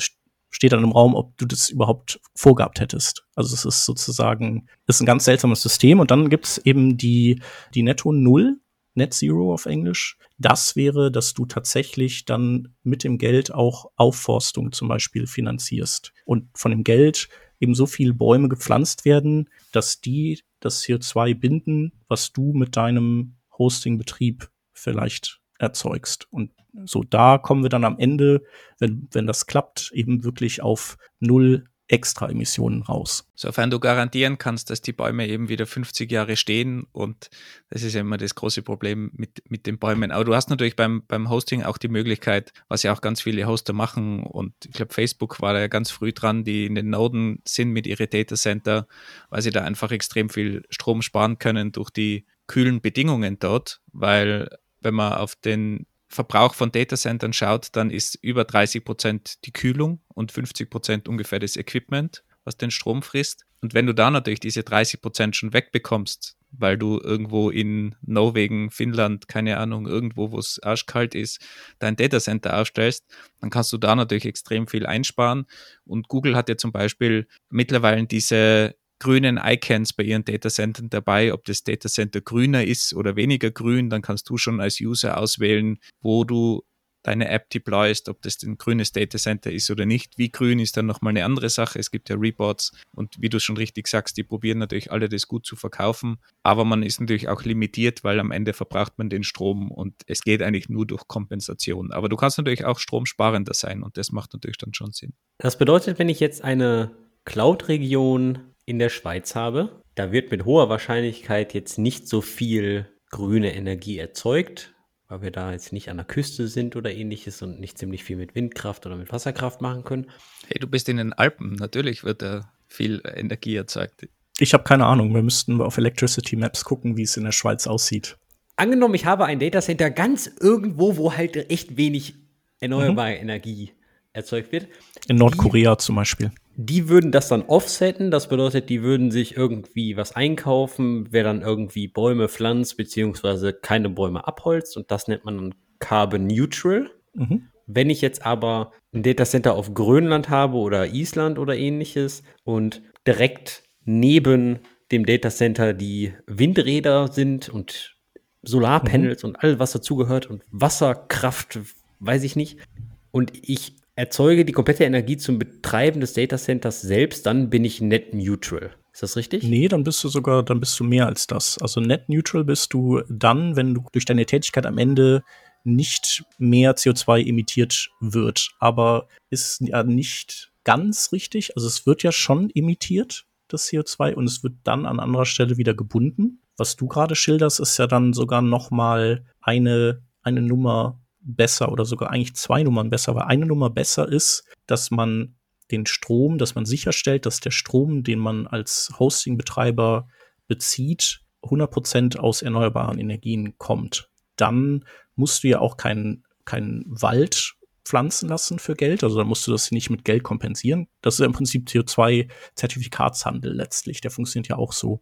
steht dann im Raum, ob du das überhaupt vorgehabt hättest. Also es ist sozusagen, ist ein ganz seltsames System. Und dann gibt's eben die, die Netto Null, Net Zero auf Englisch. Das wäre, dass du tatsächlich dann mit dem Geld auch Aufforstung zum Beispiel finanzierst. Und von dem Geld eben so viele Bäume gepflanzt werden, dass die das CO2 binden, was du mit deinem Hostingbetrieb vielleicht erzeugst. Und so da kommen wir dann am Ende, wenn, wenn das klappt, eben wirklich auf null extra Emissionen raus. Sofern du garantieren kannst, dass die Bäume eben wieder 50 Jahre stehen und das ist ja immer das große Problem mit, mit den Bäumen. Aber du hast natürlich beim, beim Hosting auch die Möglichkeit, was ja auch ganz viele Hoster machen und ich glaube, Facebook war da ja ganz früh dran, die in den Noden sind mit ihre Data Center, weil sie da einfach extrem viel Strom sparen können durch die kühlen Bedingungen dort, weil wenn man auf den Verbrauch von Datacentern schaut, dann ist über 30 Prozent die Kühlung und 50 Prozent ungefähr das Equipment, was den Strom frisst. Und wenn du da natürlich diese 30 Prozent schon wegbekommst, weil du irgendwo in Norwegen, Finnland, keine Ahnung, irgendwo, wo es arschkalt ist, dein Datacenter aufstellst, dann kannst du da natürlich extrem viel einsparen. Und Google hat ja zum Beispiel mittlerweile diese grünen Icons bei ihren Datacentern dabei, ob das Datacenter grüner ist oder weniger grün, dann kannst du schon als User auswählen, wo du deine App deployst, ob das ein grünes Datacenter ist oder nicht. Wie grün ist dann nochmal eine andere Sache. Es gibt ja Reports und wie du schon richtig sagst, die probieren natürlich alle das gut zu verkaufen, aber man ist natürlich auch limitiert, weil am Ende verbraucht man den Strom und es geht eigentlich nur durch Kompensation. Aber du kannst natürlich auch stromsparender sein und das macht natürlich dann schon Sinn. Das bedeutet, wenn ich jetzt eine Cloud-Region in der Schweiz habe. Da wird mit hoher Wahrscheinlichkeit jetzt nicht so viel grüne Energie erzeugt, weil wir da jetzt nicht an der Küste sind oder ähnliches und nicht ziemlich viel mit Windkraft oder mit Wasserkraft machen können. Hey, du bist in den Alpen, natürlich wird da viel Energie erzeugt. Ich habe keine Ahnung, wir müssten auf Electricity Maps gucken, wie es in der Schweiz aussieht. Angenommen, ich habe ein Datacenter ganz irgendwo, wo halt echt wenig erneuerbare mhm. Energie erzeugt wird. In Nordkorea zum Beispiel die würden das dann offsetten. Das bedeutet, die würden sich irgendwie was einkaufen, wer dann irgendwie Bäume pflanzt, beziehungsweise keine Bäume abholzt. Und das nennt man dann Carbon Neutral. Mhm. Wenn ich jetzt aber ein Datacenter auf Grönland habe oder Island oder ähnliches und direkt neben dem Datacenter die Windräder sind und Solarpanels mhm. und all was dazugehört und Wasserkraft, weiß ich nicht. Und ich erzeuge die komplette Energie zum Betreiben des Datacenters selbst, dann bin ich net neutral. Ist das richtig? Nee, dann bist du sogar, dann bist du mehr als das. Also net neutral bist du dann, wenn du durch deine Tätigkeit am Ende nicht mehr CO2 emittiert wird. Aber ist ja nicht ganz richtig. Also es wird ja schon emittiert, das CO2, und es wird dann an anderer Stelle wieder gebunden. Was du gerade schilderst, ist ja dann sogar noch mal eine, eine Nummer besser oder sogar eigentlich zwei Nummern besser, weil eine Nummer besser ist, dass man den Strom, dass man sicherstellt, dass der Strom, den man als Hosting-Betreiber bezieht, 100% aus erneuerbaren Energien kommt. Dann musst du ja auch keinen kein Wald pflanzen lassen für Geld. Also da musst du das nicht mit Geld kompensieren. Das ist im Prinzip CO2-Zertifikatshandel letztlich. Der funktioniert ja auch so,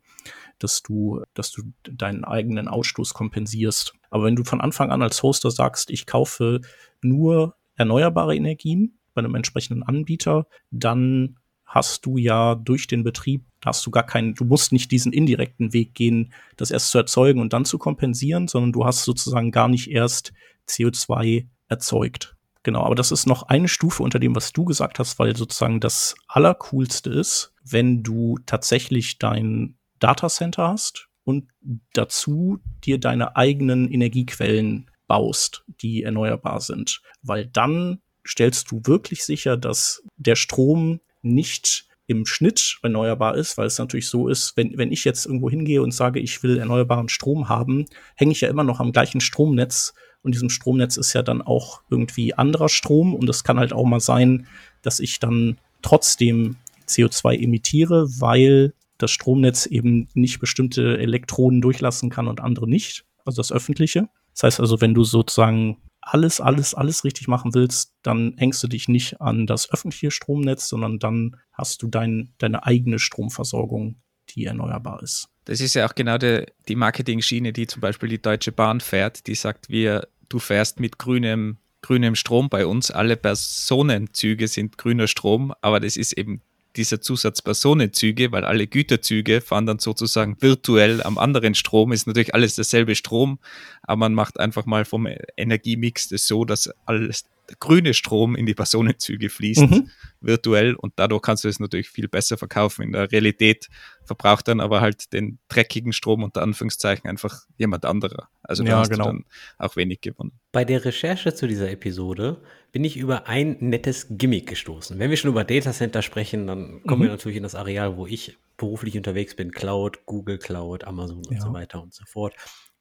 dass du, dass du deinen eigenen Ausstoß kompensierst. Aber wenn du von Anfang an als Hoster sagst, ich kaufe nur erneuerbare Energien bei einem entsprechenden Anbieter, dann hast du ja durch den Betrieb, hast du gar keinen, du musst nicht diesen indirekten Weg gehen, das erst zu erzeugen und dann zu kompensieren, sondern du hast sozusagen gar nicht erst CO2 erzeugt. Genau, aber das ist noch eine Stufe unter dem, was du gesagt hast, weil sozusagen das Allercoolste ist, wenn du tatsächlich dein Datacenter hast und dazu dir deine eigenen Energiequellen baust, die erneuerbar sind. Weil dann stellst du wirklich sicher, dass der Strom nicht im Schnitt erneuerbar ist, weil es natürlich so ist, wenn, wenn ich jetzt irgendwo hingehe und sage, ich will erneuerbaren Strom haben, hänge ich ja immer noch am gleichen Stromnetz und diesem Stromnetz ist ja dann auch irgendwie anderer Strom und es kann halt auch mal sein, dass ich dann trotzdem CO2 emittiere, weil das Stromnetz eben nicht bestimmte Elektronen durchlassen kann und andere nicht, also das öffentliche. Das heißt also, wenn du sozusagen alles, alles, alles richtig machen willst, dann hängst du dich nicht an das öffentliche Stromnetz, sondern dann hast du dein, deine eigene Stromversorgung, die erneuerbar ist. Das ist ja auch genau die, die Marketing-Schiene, die zum Beispiel die Deutsche Bahn fährt, die sagt, wir, du fährst mit grünem, grünem Strom bei uns, alle Personenzüge sind grüner Strom, aber das ist eben dieser Zusatz Personenzüge, weil alle Güterzüge fahren dann sozusagen virtuell am anderen Strom, ist natürlich alles derselbe Strom, aber man macht einfach mal vom Energiemix das so, dass alles der grüne Strom in die Personenzüge fließt, mhm. virtuell und dadurch kannst du es natürlich viel besser verkaufen. In der Realität verbraucht dann aber halt den dreckigen Strom unter Anführungszeichen einfach jemand anderer. Also da ja, hast genau. du dann auch wenig gewonnen. Bei der Recherche zu dieser Episode bin ich über ein nettes Gimmick gestoßen. Wenn wir schon über Datacenter sprechen, dann kommen mhm. wir natürlich in das Areal, wo ich beruflich unterwegs bin, Cloud, Google Cloud, Amazon ja. und so weiter und so fort.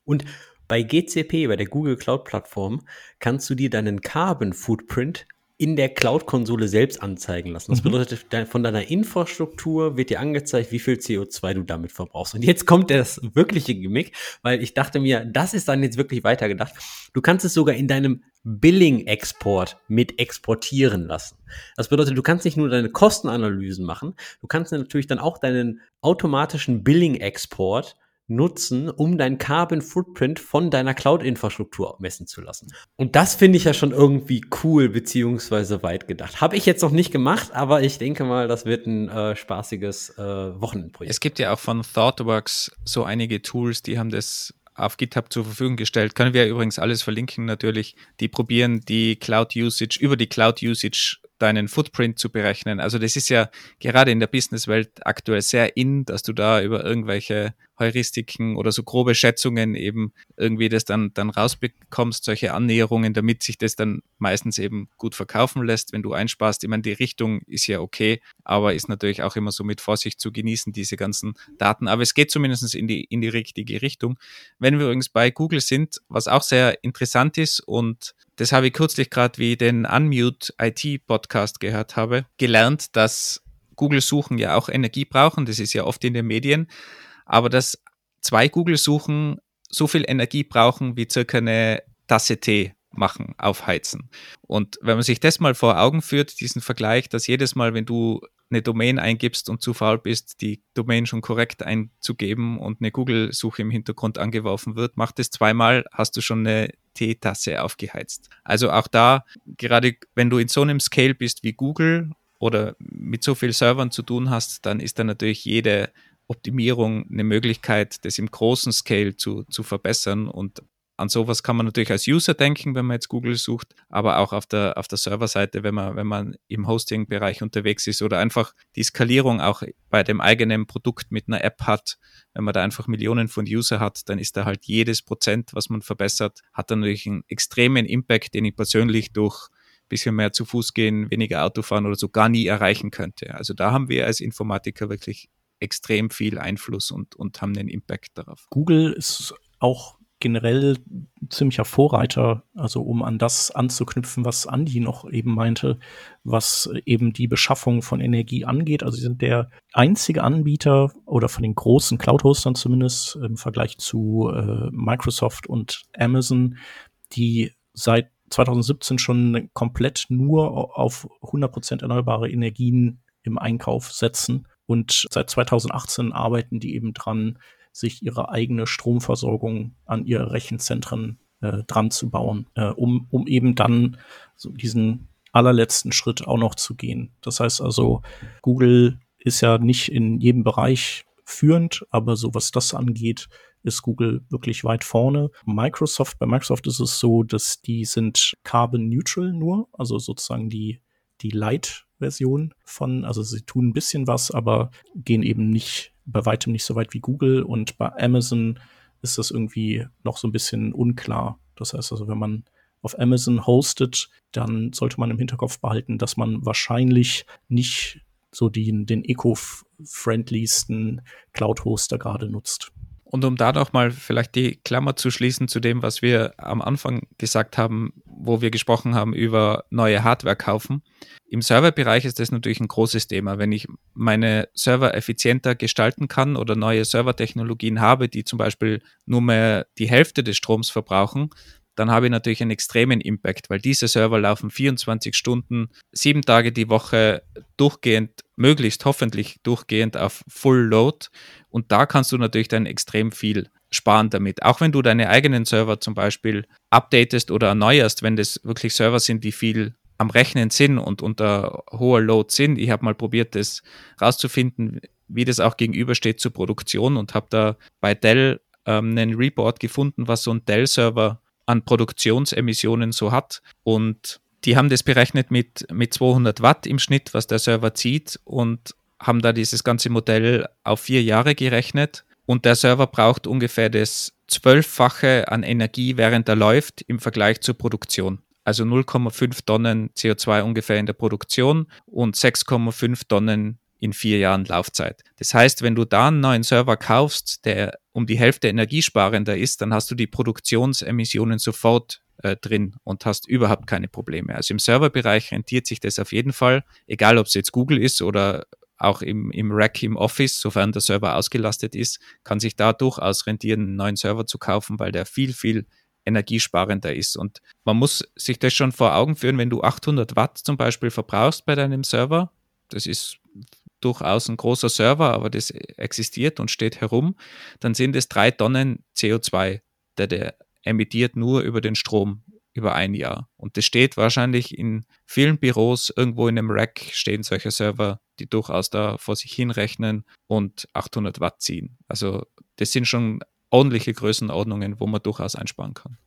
Und bei GCP, bei der Google Cloud Plattform, kannst du dir deinen Carbon Footprint in der Cloud-Konsole selbst anzeigen lassen. Das mhm. bedeutet, von deiner Infrastruktur wird dir angezeigt, wie viel CO2 du damit verbrauchst. Und jetzt kommt das wirkliche Gimmick, weil ich dachte mir, das ist dann jetzt wirklich weitergedacht. Du kannst es sogar in deinem Billing-Export mit exportieren lassen. Das bedeutet, du kannst nicht nur deine Kostenanalysen machen, du kannst natürlich dann auch deinen automatischen Billing-Export nutzen, um dein Carbon Footprint von deiner Cloud-Infrastruktur messen zu lassen. Und das finde ich ja schon irgendwie cool beziehungsweise weit gedacht. Habe ich jetzt noch nicht gemacht, aber ich denke mal, das wird ein äh, spaßiges äh, Wochenendprojekt. Es gibt ja auch von ThoughtWorks so einige Tools, die haben das auf GitHub zur Verfügung gestellt. Können wir übrigens alles verlinken natürlich. Die probieren die Cloud Usage über die Cloud Usage deinen Footprint zu berechnen. Also das ist ja gerade in der Businesswelt aktuell sehr in, dass du da über irgendwelche Heuristiken oder so grobe Schätzungen eben irgendwie das dann, dann rausbekommst, solche Annäherungen, damit sich das dann meistens eben gut verkaufen lässt, wenn du einsparst. Ich meine, die Richtung ist ja okay, aber ist natürlich auch immer so mit Vorsicht zu genießen, diese ganzen Daten. Aber es geht zumindest in die, in die richtige Richtung. Wenn wir übrigens bei Google sind, was auch sehr interessant ist und das habe ich kürzlich gerade, wie den Unmute IT Podcast gehört habe, gelernt, dass Google-Suchen ja auch Energie brauchen. Das ist ja oft in den Medien. Aber dass zwei Google-Suchen so viel Energie brauchen wie circa eine Tasse Tee machen, aufheizen. Und wenn man sich das mal vor Augen führt, diesen Vergleich, dass jedes Mal, wenn du eine Domain eingibst und zu faul bist, die Domain schon korrekt einzugeben und eine Google-Suche im Hintergrund angeworfen wird, mach das zweimal, hast du schon eine Teetasse aufgeheizt. Also auch da, gerade wenn du in so einem Scale bist wie Google oder mit so vielen Servern zu tun hast, dann ist da natürlich jede Optimierung eine Möglichkeit, das im großen Scale zu, zu verbessern und an sowas kann man natürlich als User denken, wenn man jetzt Google sucht, aber auch auf der, auf der Serverseite, wenn man, wenn man im Hosting-Bereich unterwegs ist oder einfach die Skalierung auch bei dem eigenen Produkt mit einer App hat. Wenn man da einfach Millionen von User hat, dann ist da halt jedes Prozent, was man verbessert, hat dann natürlich einen extremen Impact, den ich persönlich durch bisschen mehr zu Fuß gehen, weniger Auto fahren oder so gar nie erreichen könnte. Also da haben wir als Informatiker wirklich extrem viel Einfluss und, und haben einen Impact darauf. Google ist auch generell ziemlicher Vorreiter, also um an das anzuknüpfen, was Andi noch eben meinte, was eben die Beschaffung von Energie angeht. Also sie sind der einzige Anbieter oder von den großen Cloud-Hostern zumindest im Vergleich zu äh, Microsoft und Amazon, die seit 2017 schon komplett nur auf 100% erneuerbare Energien im Einkauf setzen. Und seit 2018 arbeiten die eben dran, sich ihre eigene Stromversorgung an ihre Rechenzentren äh, dran zu bauen, äh, um, um eben dann so diesen allerletzten Schritt auch noch zu gehen. Das heißt also, Google ist ja nicht in jedem Bereich führend, aber so was das angeht, ist Google wirklich weit vorne. Microsoft, bei Microsoft ist es so, dass die sind carbon neutral nur, also sozusagen die, die Light-Version von, also sie tun ein bisschen was, aber gehen eben nicht bei weitem nicht so weit wie Google und bei Amazon ist das irgendwie noch so ein bisschen unklar. Das heißt also, wenn man auf Amazon hostet, dann sollte man im Hinterkopf behalten, dass man wahrscheinlich nicht so den, den eco-friendlysten Cloud-Hoster gerade nutzt. Und um da noch mal vielleicht die Klammer zu schließen zu dem, was wir am Anfang gesagt haben, wo wir gesprochen haben über neue Hardware kaufen. Im Serverbereich ist das natürlich ein großes Thema. Wenn ich meine Server effizienter gestalten kann oder neue Servertechnologien habe, die zum Beispiel nur mehr die Hälfte des Stroms verbrauchen, dann habe ich natürlich einen extremen Impact, weil diese Server laufen 24 Stunden, sieben Tage die Woche durchgehend, möglichst hoffentlich durchgehend auf Full Load. Und da kannst du natürlich dann extrem viel sparen damit. Auch wenn du deine eigenen Server zum Beispiel updatest oder erneuerst, wenn das wirklich Server sind, die viel am Rechnen sind und unter hoher Load sind. Ich habe mal probiert, das rauszufinden, wie das auch gegenübersteht zur Produktion und habe da bei Dell ähm, einen Report gefunden, was so ein Dell-Server an Produktionsemissionen so hat. Und die haben das berechnet mit, mit 200 Watt im Schnitt, was der Server zieht und haben da dieses ganze Modell auf vier Jahre gerechnet. Und der Server braucht ungefähr das Zwölffache an Energie, während er läuft, im Vergleich zur Produktion. Also 0,5 Tonnen CO2 ungefähr in der Produktion und 6,5 Tonnen in vier Jahren Laufzeit. Das heißt, wenn du da einen neuen Server kaufst, der um die Hälfte energiesparender ist, dann hast du die Produktionsemissionen sofort äh, drin und hast überhaupt keine Probleme. Also im Serverbereich rentiert sich das auf jeden Fall, egal ob es jetzt Google ist oder auch im, im Rack im Office, sofern der Server ausgelastet ist, kann sich da durchaus rentieren, einen neuen Server zu kaufen, weil der viel, viel energiesparender ist. Und man muss sich das schon vor Augen führen, wenn du 800 Watt zum Beispiel verbrauchst bei deinem Server, das ist durchaus ein großer Server, aber das existiert und steht herum, dann sind es drei Tonnen CO2, der der emittiert nur über den Strom über ein Jahr. Und das steht wahrscheinlich in vielen Büros, irgendwo in einem Rack stehen solche Server, die durchaus da vor sich hinrechnen und 800 Watt ziehen. Also das sind schon ordentliche Größenordnungen, wo man durchaus einsparen kann.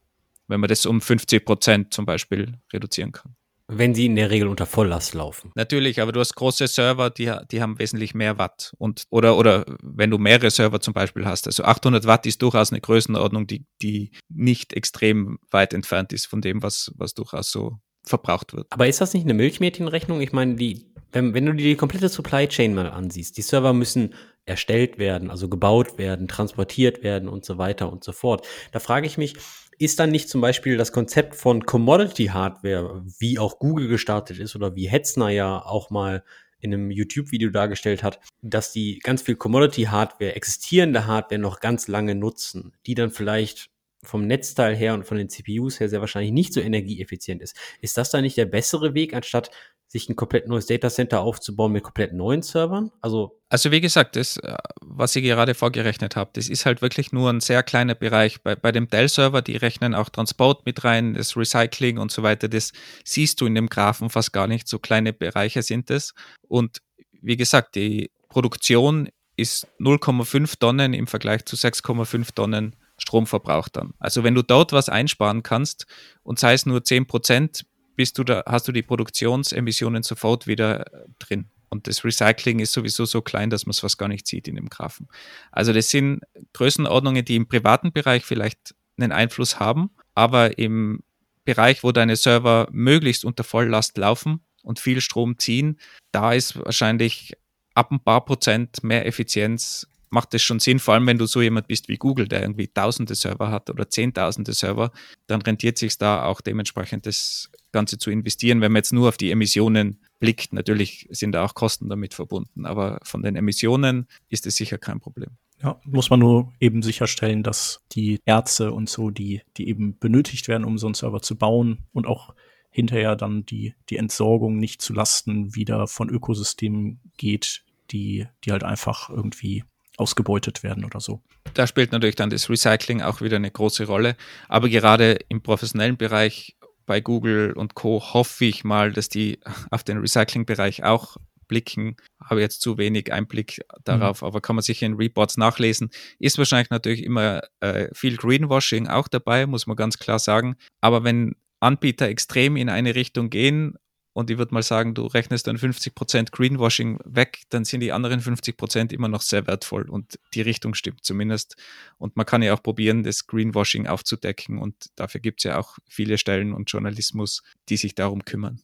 Wenn man das um 50 Prozent zum Beispiel reduzieren kann. Wenn sie in der Regel unter Volllast laufen. Natürlich, aber du hast große Server, die, die haben wesentlich mehr Watt. Und, oder, oder wenn du mehrere Server zum Beispiel hast, also 800 Watt ist durchaus eine Größenordnung, die, die nicht extrem weit entfernt ist von dem, was, was durchaus so verbraucht wird. Aber ist das nicht eine Milchmädchenrechnung? Ich meine, die, wenn, wenn du dir die komplette Supply Chain mal ansiehst, die Server müssen erstellt werden, also gebaut werden, transportiert werden und so weiter und so fort. Da frage ich mich, ist dann nicht zum Beispiel das Konzept von Commodity Hardware, wie auch Google gestartet ist oder wie Hetzner ja auch mal in einem YouTube-Video dargestellt hat, dass die ganz viel Commodity Hardware, existierende Hardware noch ganz lange nutzen, die dann vielleicht vom Netzteil her und von den CPUs her sehr wahrscheinlich nicht so energieeffizient ist. Ist das dann nicht der bessere Weg, anstatt sich ein komplett neues Datacenter aufzubauen mit komplett neuen Servern? Also, also wie gesagt, das, äh, was ich gerade vorgerechnet habe, das ist halt wirklich nur ein sehr kleiner Bereich. Bei, bei dem Dell-Server, die rechnen auch Transport mit rein, das Recycling und so weiter, das siehst du in dem Graphen fast gar nicht. So kleine Bereiche sind es. Und wie gesagt, die Produktion ist 0,5 Tonnen im Vergleich zu 6,5 Tonnen Stromverbrauch dann. Also wenn du dort was einsparen kannst und sei es nur 10 Prozent, bist du da, hast du die Produktionsemissionen sofort wieder äh, drin. Und das Recycling ist sowieso so klein, dass man es fast gar nicht sieht in dem Graphen. Also das sind Größenordnungen, die im privaten Bereich vielleicht einen Einfluss haben, aber im Bereich, wo deine Server möglichst unter Volllast laufen und viel Strom ziehen, da ist wahrscheinlich ab ein paar Prozent mehr Effizienz macht es schon Sinn, vor allem wenn du so jemand bist wie Google, der irgendwie tausende Server hat oder zehntausende Server, dann rentiert sich da auch dementsprechend das Ganze zu investieren. Wenn man jetzt nur auf die Emissionen blickt, natürlich sind da auch Kosten damit verbunden, aber von den Emissionen ist es sicher kein Problem. Ja, muss man nur eben sicherstellen, dass die Erze und so, die, die eben benötigt werden, um so einen Server zu bauen und auch hinterher dann die, die Entsorgung nicht zu Lasten wieder von Ökosystemen geht, die, die halt einfach irgendwie ausgebeutet werden oder so. Da spielt natürlich dann das Recycling auch wieder eine große Rolle. Aber gerade im professionellen Bereich bei Google und Co. hoffe ich mal, dass die auf den Recycling-Bereich auch blicken. Habe jetzt zu wenig Einblick darauf, mhm. aber kann man sich in Reports nachlesen. Ist wahrscheinlich natürlich immer äh, viel Greenwashing auch dabei, muss man ganz klar sagen. Aber wenn Anbieter extrem in eine Richtung gehen und ich würde mal sagen, du rechnest dann 50% Greenwashing weg, dann sind die anderen 50% immer noch sehr wertvoll und die Richtung stimmt zumindest. Und man kann ja auch probieren, das Greenwashing aufzudecken und dafür gibt es ja auch viele Stellen und Journalismus, die sich darum kümmern.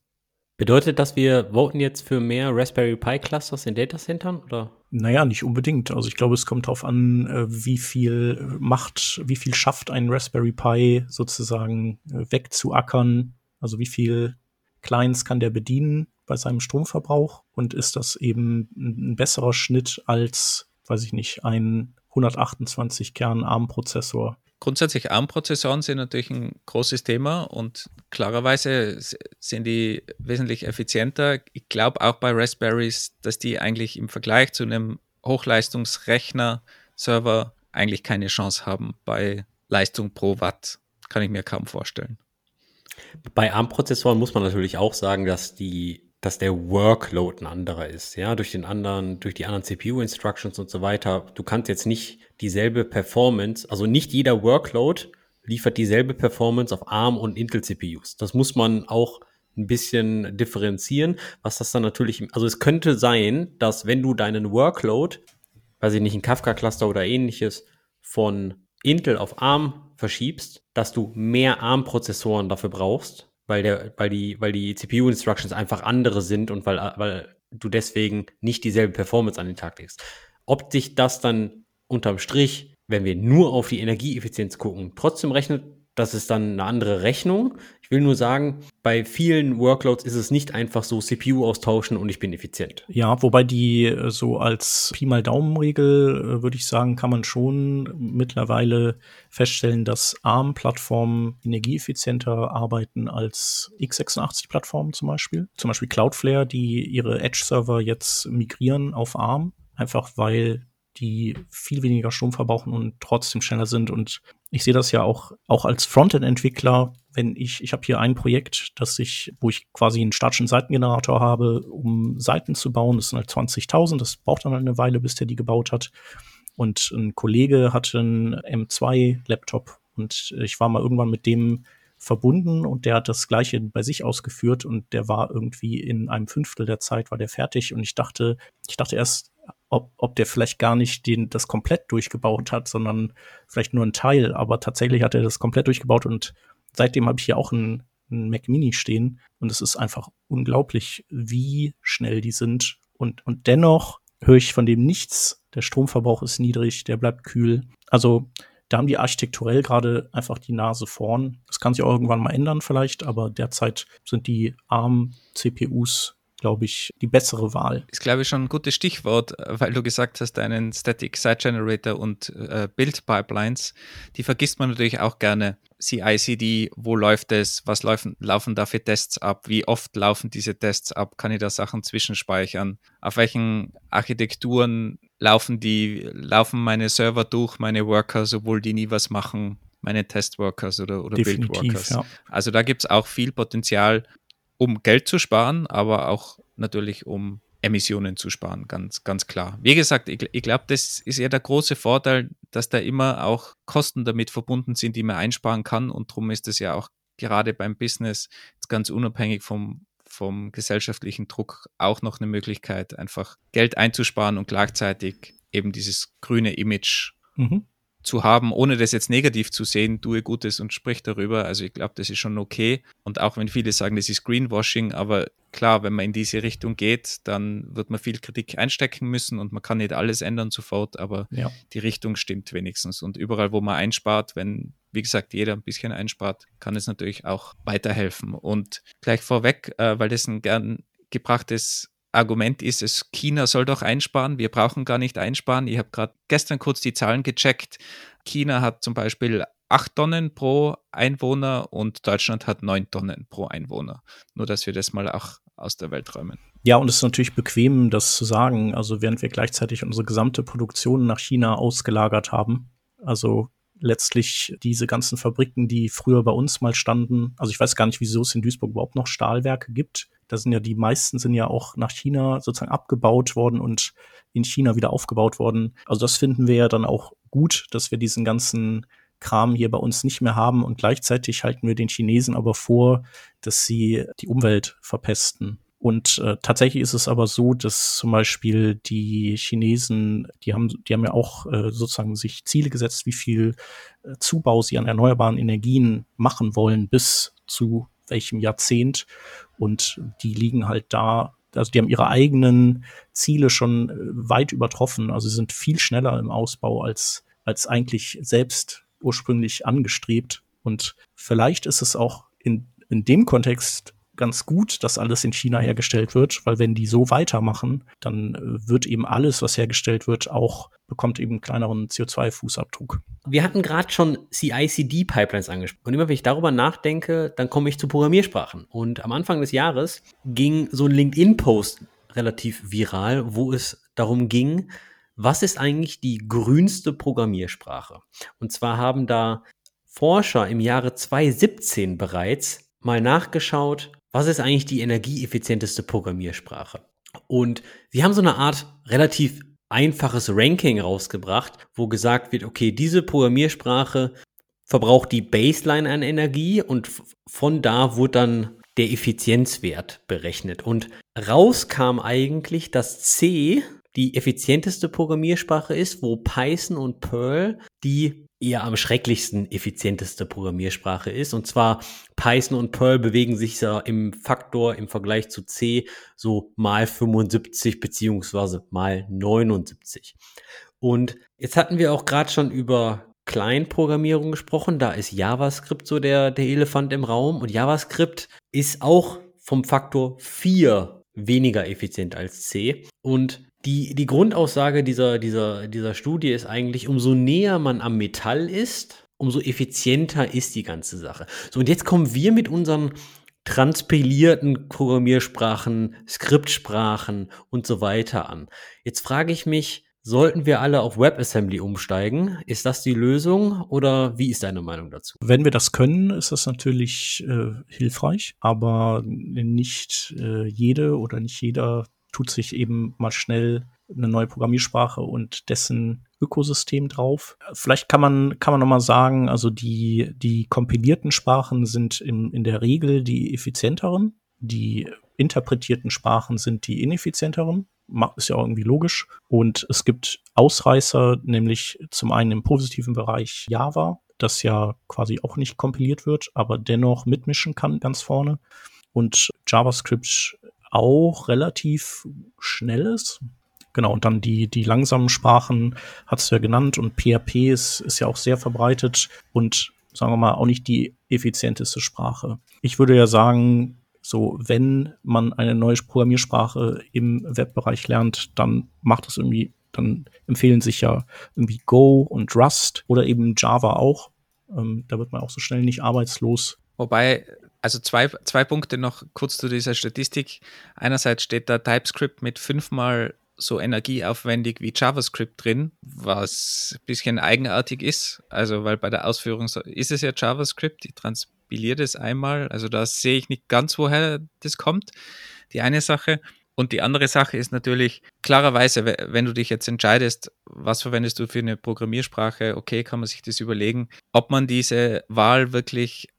Bedeutet das, wir voten jetzt für mehr Raspberry Pi Clusters in Datacentern oder? Naja, nicht unbedingt. Also ich glaube, es kommt darauf an, äh, wie viel macht, wie viel schafft ein Raspberry Pi sozusagen äh, wegzuackern. Also wie viel Clients kann der bedienen bei seinem Stromverbrauch und ist das eben ein besserer Schnitt als, weiß ich nicht, ein 128 Kern ARM-Prozessor. Grundsätzlich ARM-Prozessoren sind natürlich ein großes Thema und klarerweise sind die wesentlich effizienter. Ich glaube auch bei Raspberries, dass die eigentlich im Vergleich zu einem Hochleistungsrechner-Server eigentlich keine Chance haben bei Leistung pro Watt. Kann ich mir kaum vorstellen. Bei ARM-Prozessoren muss man natürlich auch sagen, dass die dass der Workload ein anderer ist, ja, durch den anderen, durch die anderen CPU-Instructions und so weiter. Du kannst jetzt nicht dieselbe Performance, also nicht jeder Workload liefert dieselbe Performance auf ARM und Intel CPUs. Das muss man auch ein bisschen differenzieren, was das dann natürlich, also es könnte sein, dass wenn du deinen Workload, weiß ich nicht, ein Kafka-Cluster oder ähnliches von Intel auf ARM verschiebst, dass du mehr ARM-Prozessoren dafür brauchst, weil der, weil die, weil die CPU-Instructions einfach andere sind und weil, weil du deswegen nicht dieselbe Performance an den Tag legst. Ob sich das dann unterm Strich, wenn wir nur auf die Energieeffizienz gucken, trotzdem rechnet, das ist dann eine andere Rechnung. Ich will nur sagen, bei vielen Workloads ist es nicht einfach so CPU austauschen und ich bin effizient. Ja, wobei die äh, so als Pi mal Daumenregel, äh, würde ich sagen, kann man schon mittlerweile feststellen, dass ARM-Plattformen energieeffizienter arbeiten als x86-Plattformen zum Beispiel. Zum Beispiel Cloudflare, die ihre Edge-Server jetzt migrieren auf ARM, einfach weil die viel weniger Strom verbrauchen und trotzdem schneller sind. Und ich sehe das ja auch, auch als Frontend-Entwickler, wenn ich, ich habe hier ein Projekt, das ich, wo ich quasi einen statischen Seitengenerator habe, um Seiten zu bauen. Das sind halt 20.000. Das braucht dann halt eine Weile, bis der die gebaut hat. Und ein Kollege hatte einen M2-Laptop und ich war mal irgendwann mit dem verbunden und der hat das gleiche bei sich ausgeführt und der war irgendwie in einem Fünftel der Zeit war der fertig und ich dachte, ich dachte erst, ob, ob der vielleicht gar nicht den, das komplett durchgebaut hat, sondern vielleicht nur ein Teil. Aber tatsächlich hat er das komplett durchgebaut und seitdem habe ich hier auch einen, einen Mac Mini stehen und es ist einfach unglaublich, wie schnell die sind. Und, und dennoch höre ich von dem nichts. Der Stromverbrauch ist niedrig, der bleibt kühl. Also da haben die architekturell gerade einfach die Nase vorn. Das kann sich auch irgendwann mal ändern vielleicht, aber derzeit sind die ARM-CPUs glaube ich, die bessere Wahl. Ist, glaube ich, schon ein gutes Stichwort, weil du gesagt hast, einen Static Site Generator und äh, Build Pipelines, die vergisst man natürlich auch gerne. CI/CD, wo läuft es, was laufen, laufen da für Tests ab, wie oft laufen diese Tests ab, kann ich da Sachen zwischenspeichern, auf welchen Architekturen laufen die, laufen meine Server durch, meine Workers, obwohl die nie was machen, meine Testworkers oder, oder Build-Workers. Ja. Also da gibt es auch viel Potenzial, um Geld zu sparen, aber auch natürlich um Emissionen zu sparen, ganz, ganz klar. Wie gesagt, ich, ich glaube, das ist ja der große Vorteil, dass da immer auch Kosten damit verbunden sind, die man einsparen kann. Und darum ist es ja auch gerade beim Business ganz unabhängig vom, vom gesellschaftlichen Druck auch noch eine Möglichkeit, einfach Geld einzusparen und gleichzeitig eben dieses grüne Image mhm zu haben, ohne das jetzt negativ zu sehen, tue Gutes und sprich darüber. Also ich glaube, das ist schon okay. Und auch wenn viele sagen, das ist Greenwashing, aber klar, wenn man in diese Richtung geht, dann wird man viel Kritik einstecken müssen und man kann nicht alles ändern sofort, aber ja. die Richtung stimmt wenigstens. Und überall, wo man einspart, wenn, wie gesagt, jeder ein bisschen einspart, kann es natürlich auch weiterhelfen. Und gleich vorweg, äh, weil das ein gern gebrachtes Argument ist es, China soll doch einsparen, wir brauchen gar nicht einsparen. Ich habe gerade gestern kurz die Zahlen gecheckt. China hat zum Beispiel 8 Tonnen pro Einwohner und Deutschland hat 9 Tonnen pro Einwohner. Nur, dass wir das mal auch aus der Welt räumen. Ja, und es ist natürlich bequem, das zu sagen. Also während wir gleichzeitig unsere gesamte Produktion nach China ausgelagert haben. Also letztlich diese ganzen Fabriken, die früher bei uns mal standen. Also ich weiß gar nicht, wieso es in Duisburg überhaupt noch Stahlwerke gibt. Da sind ja die meisten sind ja auch nach China sozusagen abgebaut worden und in China wieder aufgebaut worden. Also das finden wir ja dann auch gut, dass wir diesen ganzen Kram hier bei uns nicht mehr haben und gleichzeitig halten wir den Chinesen aber vor, dass sie die Umwelt verpesten. Und äh, tatsächlich ist es aber so, dass zum Beispiel die Chinesen, die haben, die haben ja auch äh, sozusagen sich Ziele gesetzt, wie viel äh, Zubau sie an erneuerbaren Energien machen wollen bis zu welchem Jahrzehnt und die liegen halt da also die haben ihre eigenen Ziele schon äh, weit übertroffen. Also sie sind viel schneller im Ausbau als, als eigentlich selbst ursprünglich angestrebt. Und vielleicht ist es auch in, in dem Kontext ganz gut, dass alles in China hergestellt wird, weil wenn die so weitermachen, dann äh, wird eben alles, was hergestellt wird, auch bekommt eben kleineren CO2-Fußabdruck. Wir hatten gerade schon CI-CD-Pipelines angesprochen. Und immer wenn ich darüber nachdenke, dann komme ich zu Programmiersprachen. Und am Anfang des Jahres ging so ein LinkedIn-Post relativ viral, wo es darum ging, was ist eigentlich die grünste Programmiersprache? Und zwar haben da Forscher im Jahre 2017 bereits mal nachgeschaut, was ist eigentlich die energieeffizienteste Programmiersprache? Und sie haben so eine Art relativ einfaches Ranking rausgebracht, wo gesagt wird, okay, diese Programmiersprache verbraucht die Baseline an Energie und von da wurde dann der Effizienzwert berechnet. Und raus kam eigentlich, dass C die effizienteste Programmiersprache ist, wo Python und Perl die eher am schrecklichsten effizienteste Programmiersprache ist. Und zwar Python und Perl bewegen sich ja im Faktor im Vergleich zu C so mal 75 beziehungsweise mal 79. Und jetzt hatten wir auch gerade schon über Kleinprogrammierung gesprochen. Da ist JavaScript so der, der Elefant im Raum. Und JavaScript ist auch vom Faktor 4 weniger effizient als C. Und die, die Grundaussage dieser, dieser, dieser Studie ist eigentlich, umso näher man am Metall ist, umso effizienter ist die ganze Sache. So, und jetzt kommen wir mit unseren transpilierten Programmiersprachen, Skriptsprachen und so weiter an. Jetzt frage ich mich, sollten wir alle auf WebAssembly umsteigen? Ist das die Lösung oder wie ist deine Meinung dazu? Wenn wir das können, ist das natürlich äh, hilfreich, aber nicht äh, jede oder nicht jeder tut sich eben mal schnell eine neue Programmiersprache und dessen Ökosystem drauf. Vielleicht kann man, kann man nochmal sagen, also die, die kompilierten Sprachen sind im, in der Regel die effizienteren. Die interpretierten Sprachen sind die ineffizienteren. Ist ja auch irgendwie logisch. Und es gibt Ausreißer, nämlich zum einen im positiven Bereich Java, das ja quasi auch nicht kompiliert wird, aber dennoch mitmischen kann ganz vorne. Und JavaScript auch relativ schnell ist. Genau, und dann die, die langsamen Sprachen hat es ja genannt und PHP ist, ist ja auch sehr verbreitet und sagen wir mal auch nicht die effizienteste Sprache. Ich würde ja sagen, so, wenn man eine neue Programmiersprache im Webbereich lernt, dann macht es irgendwie, dann empfehlen sich ja irgendwie Go und Rust oder eben Java auch. Ähm, da wird man auch so schnell nicht arbeitslos. Wobei also zwei, zwei Punkte noch kurz zu dieser Statistik. Einerseits steht da TypeScript mit fünfmal so energieaufwendig wie JavaScript drin, was ein bisschen eigenartig ist. Also, weil bei der Ausführung ist es ja JavaScript, die transpiliert es einmal. Also, da sehe ich nicht ganz, woher das kommt. Die eine Sache. Und die andere Sache ist natürlich, klarerweise, wenn du dich jetzt entscheidest, was verwendest du für eine Programmiersprache, okay, kann man sich das überlegen, ob man diese Wahl wirklich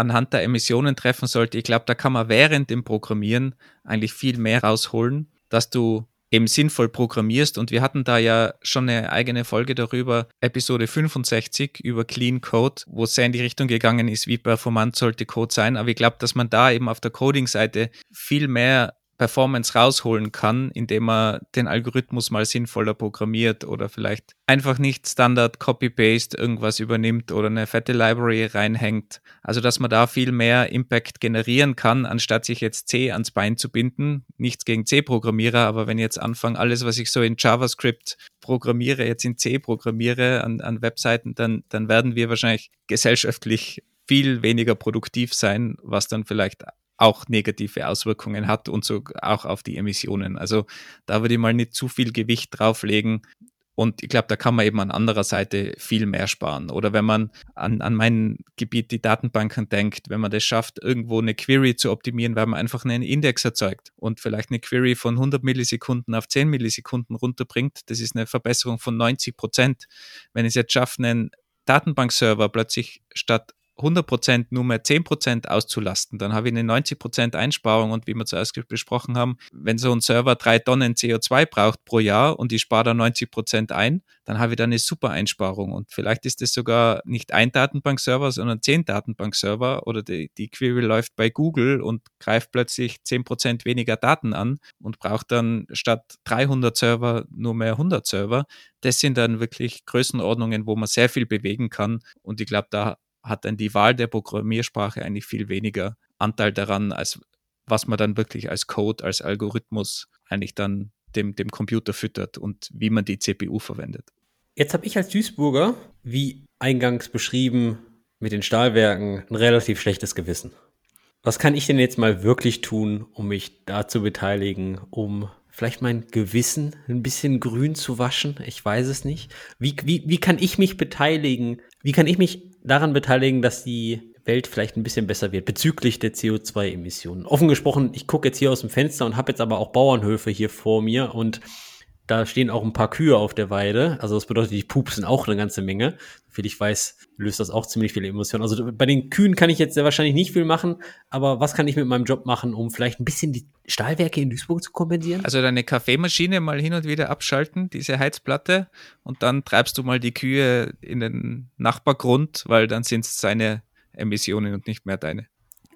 anhand der Emissionen treffen sollte, ich glaube, da kann man während dem Programmieren eigentlich viel mehr rausholen, dass du eben sinnvoll programmierst. Und wir hatten da ja schon eine eigene Folge darüber, Episode 65 über Clean Code, wo es sehr in die Richtung gegangen ist, wie performant sollte Code sein. Aber ich glaube, dass man da eben auf der Coding-Seite viel mehr Performance rausholen kann, indem man den Algorithmus mal sinnvoller programmiert oder vielleicht einfach nicht Standard Copy-Paste irgendwas übernimmt oder eine fette Library reinhängt. Also, dass man da viel mehr Impact generieren kann, anstatt sich jetzt C ans Bein zu binden. Nichts gegen C-Programmierer, aber wenn ich jetzt anfange, alles, was ich so in JavaScript programmiere, jetzt in C programmiere an, an Webseiten, dann, dann werden wir wahrscheinlich gesellschaftlich viel weniger produktiv sein, was dann vielleicht auch negative Auswirkungen hat und so auch auf die Emissionen. Also da würde ich mal nicht zu viel Gewicht drauflegen. Und ich glaube, da kann man eben an anderer Seite viel mehr sparen. Oder wenn man an, an mein Gebiet, die Datenbanken denkt, wenn man das schafft, irgendwo eine Query zu optimieren, weil man einfach einen Index erzeugt und vielleicht eine Query von 100 Millisekunden auf 10 Millisekunden runterbringt, das ist eine Verbesserung von 90 Prozent. Wenn ich es jetzt schaffe, einen Datenbankserver plötzlich statt 100% nur mehr 10% auszulasten, dann habe ich eine 90% Einsparung und wie wir zuerst besprochen haben, wenn so ein Server drei Tonnen CO2 braucht pro Jahr und ich spare da 90% ein, dann habe ich da eine super Einsparung und vielleicht ist es sogar nicht ein Datenbankserver, sondern zehn Datenbankserver oder die, die Query läuft bei Google und greift plötzlich 10% weniger Daten an und braucht dann statt 300 Server nur mehr 100 Server. Das sind dann wirklich Größenordnungen, wo man sehr viel bewegen kann und ich glaube, da hat dann die Wahl der Programmiersprache eigentlich viel weniger Anteil daran, als was man dann wirklich als Code, als Algorithmus eigentlich dann dem, dem Computer füttert und wie man die CPU verwendet. Jetzt habe ich als Duisburger, wie eingangs beschrieben, mit den Stahlwerken ein relativ schlechtes Gewissen. Was kann ich denn jetzt mal wirklich tun, um mich da zu beteiligen, um vielleicht mein Gewissen ein bisschen grün zu waschen? Ich weiß es nicht. Wie, wie, wie kann ich mich beteiligen? Wie kann ich mich daran beteiligen, dass die Welt vielleicht ein bisschen besser wird bezüglich der CO2-Emissionen? Offen gesprochen, ich gucke jetzt hier aus dem Fenster und habe jetzt aber auch Bauernhöfe hier vor mir und da stehen auch ein paar Kühe auf der Weide. Also das bedeutet, die pupsen auch eine ganze Menge. Soviel ich weiß, löst das auch ziemlich viele Emotionen. Also bei den Kühen kann ich jetzt sehr wahrscheinlich nicht viel machen, aber was kann ich mit meinem Job machen, um vielleicht ein bisschen die Stahlwerke in Duisburg zu kompensieren? Also deine Kaffeemaschine mal hin und wieder abschalten, diese Heizplatte, und dann treibst du mal die Kühe in den Nachbargrund, weil dann sind es seine Emissionen und nicht mehr deine.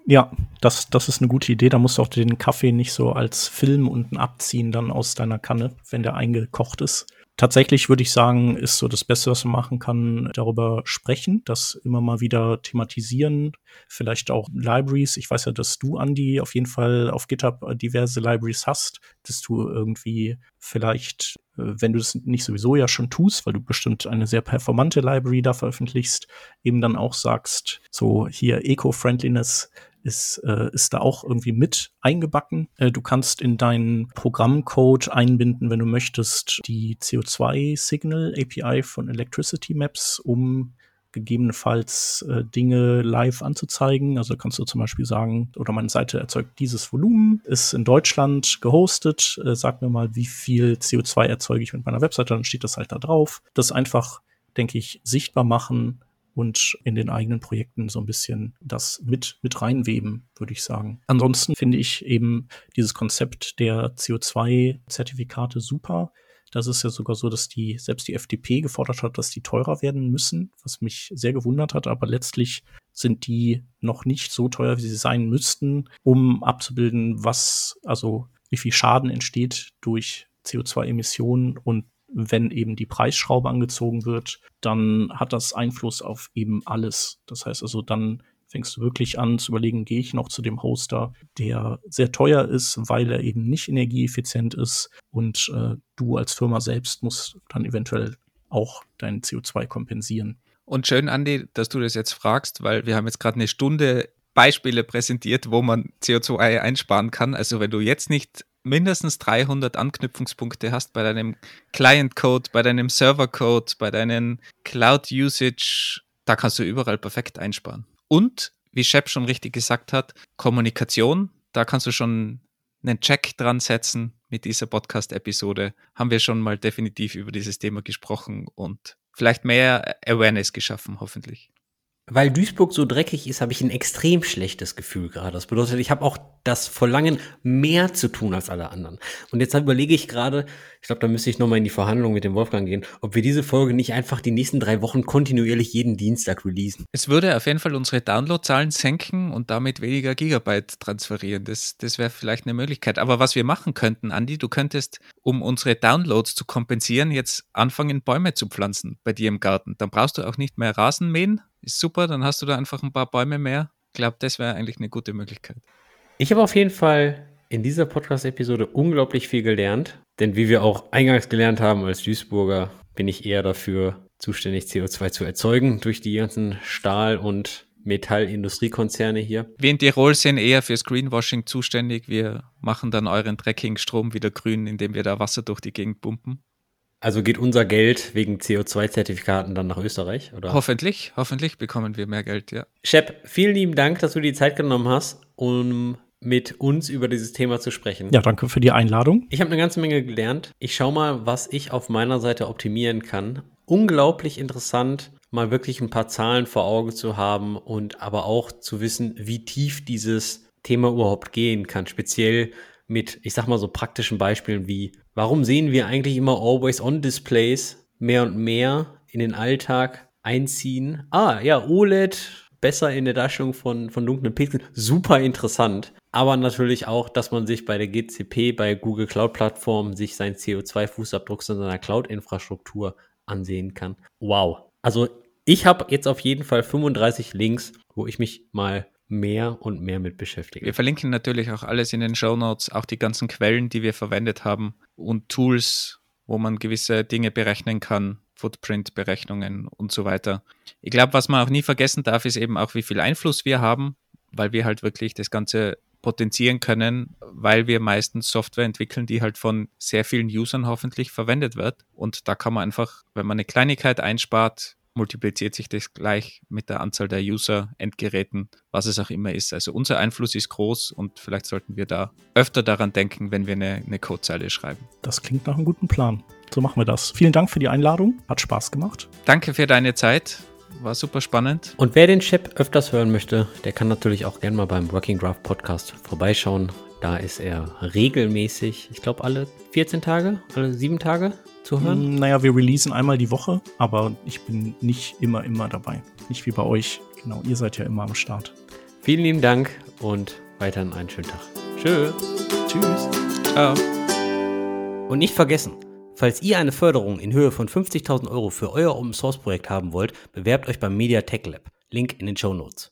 Ja, das, das ist eine gute Idee. Da musst du auch den Kaffee nicht so als Film unten abziehen dann aus deiner Kanne, wenn der eingekocht ist. Tatsächlich würde ich sagen, ist so das Beste, was man machen kann, darüber sprechen, das immer mal wieder thematisieren, vielleicht auch Libraries. Ich weiß ja, dass du, Andy, auf jeden Fall auf GitHub diverse Libraries hast, dass du irgendwie vielleicht, äh, wenn du es nicht sowieso ja schon tust, weil du bestimmt eine sehr performante Library da veröffentlichst, eben dann auch sagst, so hier Eco-Friendliness ist, äh, ist da auch irgendwie mit eingebacken. Äh, du kannst in deinen Programmcode einbinden, wenn du möchtest, die CO2-Signal API von Electricity Maps, um gegebenenfalls äh, Dinge live anzuzeigen. Also kannst du zum Beispiel sagen, oder meine Seite erzeugt dieses Volumen, ist in Deutschland gehostet, äh, sag mir mal, wie viel CO2 erzeuge ich mit meiner Webseite, dann steht das halt da drauf. Das einfach, denke ich, sichtbar machen und in den eigenen Projekten so ein bisschen das mit, mit reinweben, würde ich sagen. Ansonsten finde ich eben dieses Konzept der CO2-Zertifikate super. Das ist ja sogar so, dass die, selbst die FDP gefordert hat, dass die teurer werden müssen, was mich sehr gewundert hat. Aber letztlich sind die noch nicht so teuer, wie sie sein müssten, um abzubilden, was, also wie viel Schaden entsteht durch CO2-Emissionen und wenn eben die Preisschraube angezogen wird, dann hat das Einfluss auf eben alles. Das heißt also, dann fängst du wirklich an zu überlegen, gehe ich noch zu dem Hoster, der sehr teuer ist, weil er eben nicht energieeffizient ist und äh, du als Firma selbst musst dann eventuell auch dein CO2 kompensieren. Und schön, Andi, dass du das jetzt fragst, weil wir haben jetzt gerade eine Stunde Beispiele präsentiert, wo man CO2 einsparen kann. Also wenn du jetzt nicht mindestens 300 Anknüpfungspunkte hast bei deinem Client-Code, bei deinem Server-Code, bei deinem Cloud-Usage, da kannst du überall perfekt einsparen. Und, wie Shep schon richtig gesagt hat, Kommunikation, da kannst du schon einen Check dran setzen mit dieser Podcast-Episode. Haben wir schon mal definitiv über dieses Thema gesprochen und vielleicht mehr Awareness geschaffen, hoffentlich weil Duisburg so dreckig ist, habe ich ein extrem schlechtes Gefühl gerade. Das bedeutet, ich habe auch das Verlangen, mehr zu tun als alle anderen. Und jetzt überlege ich gerade, ich glaube, da müsste ich nochmal in die Verhandlung mit dem Wolfgang gehen, ob wir diese Folge nicht einfach die nächsten drei Wochen kontinuierlich jeden Dienstag releasen. Es würde auf jeden Fall unsere Downloadzahlen senken und damit weniger Gigabyte transferieren. Das, das wäre vielleicht eine Möglichkeit. Aber was wir machen könnten, Andi, du könntest, um unsere Downloads zu kompensieren, jetzt anfangen, Bäume zu pflanzen bei dir im Garten. Dann brauchst du auch nicht mehr Rasen mähen ist super, dann hast du da einfach ein paar Bäume mehr. Ich glaube, das wäre eigentlich eine gute Möglichkeit. Ich habe auf jeden Fall in dieser Podcast-Episode unglaublich viel gelernt, denn wie wir auch eingangs gelernt haben als Duisburger, bin ich eher dafür zuständig, CO2 zu erzeugen durch die ganzen Stahl- und Metallindustriekonzerne hier. Wir in Tirol sind eher fürs Greenwashing zuständig. Wir machen dann euren Trekkingstrom wieder grün, indem wir da Wasser durch die Gegend pumpen. Also geht unser Geld wegen CO2-Zertifikaten dann nach Österreich, oder? Hoffentlich, hoffentlich bekommen wir mehr Geld, ja. Shep, vielen lieben Dank, dass du die Zeit genommen hast, um mit uns über dieses Thema zu sprechen. Ja, danke für die Einladung. Ich habe eine ganze Menge gelernt. Ich schaue mal, was ich auf meiner Seite optimieren kann. Unglaublich interessant, mal wirklich ein paar Zahlen vor Augen zu haben und aber auch zu wissen, wie tief dieses Thema überhaupt gehen kann. Speziell mit, ich sag mal so praktischen Beispielen wie, warum sehen wir eigentlich immer Always-on-Displays mehr und mehr in den Alltag einziehen? Ah, ja, OLED, besser in der Darstellung von, von dunklen Pixeln, super interessant. Aber natürlich auch, dass man sich bei der GCP, bei Google Cloud Plattform, sich seinen CO2-Fußabdruck in seiner Cloud-Infrastruktur ansehen kann. Wow. Also ich habe jetzt auf jeden Fall 35 Links, wo ich mich mal mehr und mehr mit beschäftige. Wir verlinken natürlich auch alles in den Show Notes, auch die ganzen Quellen, die wir verwendet haben und Tools, wo man gewisse Dinge berechnen kann, Footprint-Berechnungen und so weiter. Ich glaube, was man auch nie vergessen darf, ist eben auch, wie viel Einfluss wir haben, weil wir halt wirklich das Ganze potenzieren können, weil wir meistens Software entwickeln, die halt von sehr vielen Usern hoffentlich verwendet wird. Und da kann man einfach, wenn man eine Kleinigkeit einspart, multipliziert sich das gleich mit der Anzahl der User, Endgeräten, was es auch immer ist. Also unser Einfluss ist groß und vielleicht sollten wir da öfter daran denken, wenn wir eine, eine Codezeile schreiben. Das klingt nach einem guten Plan. So machen wir das. Vielen Dank für die Einladung. Hat Spaß gemacht. Danke für deine Zeit. War super spannend. Und wer den Chip öfters hören möchte, der kann natürlich auch gerne mal beim Working Draft Podcast vorbeischauen. Da ist er regelmäßig, ich glaube alle 14 Tage, alle sieben Tage zu hören? Mm, naja, wir releasen einmal die Woche, aber ich bin nicht immer, immer dabei. Nicht wie bei euch. Genau, ihr seid ja immer am Start. Vielen lieben Dank und weiterhin einen schönen Tag. Tschö. Tschüss. Ciao. Und nicht vergessen, falls ihr eine Förderung in Höhe von 50.000 Euro für euer Open Source Projekt haben wollt, bewerbt euch beim Media Tech Lab. Link in den Show Notes.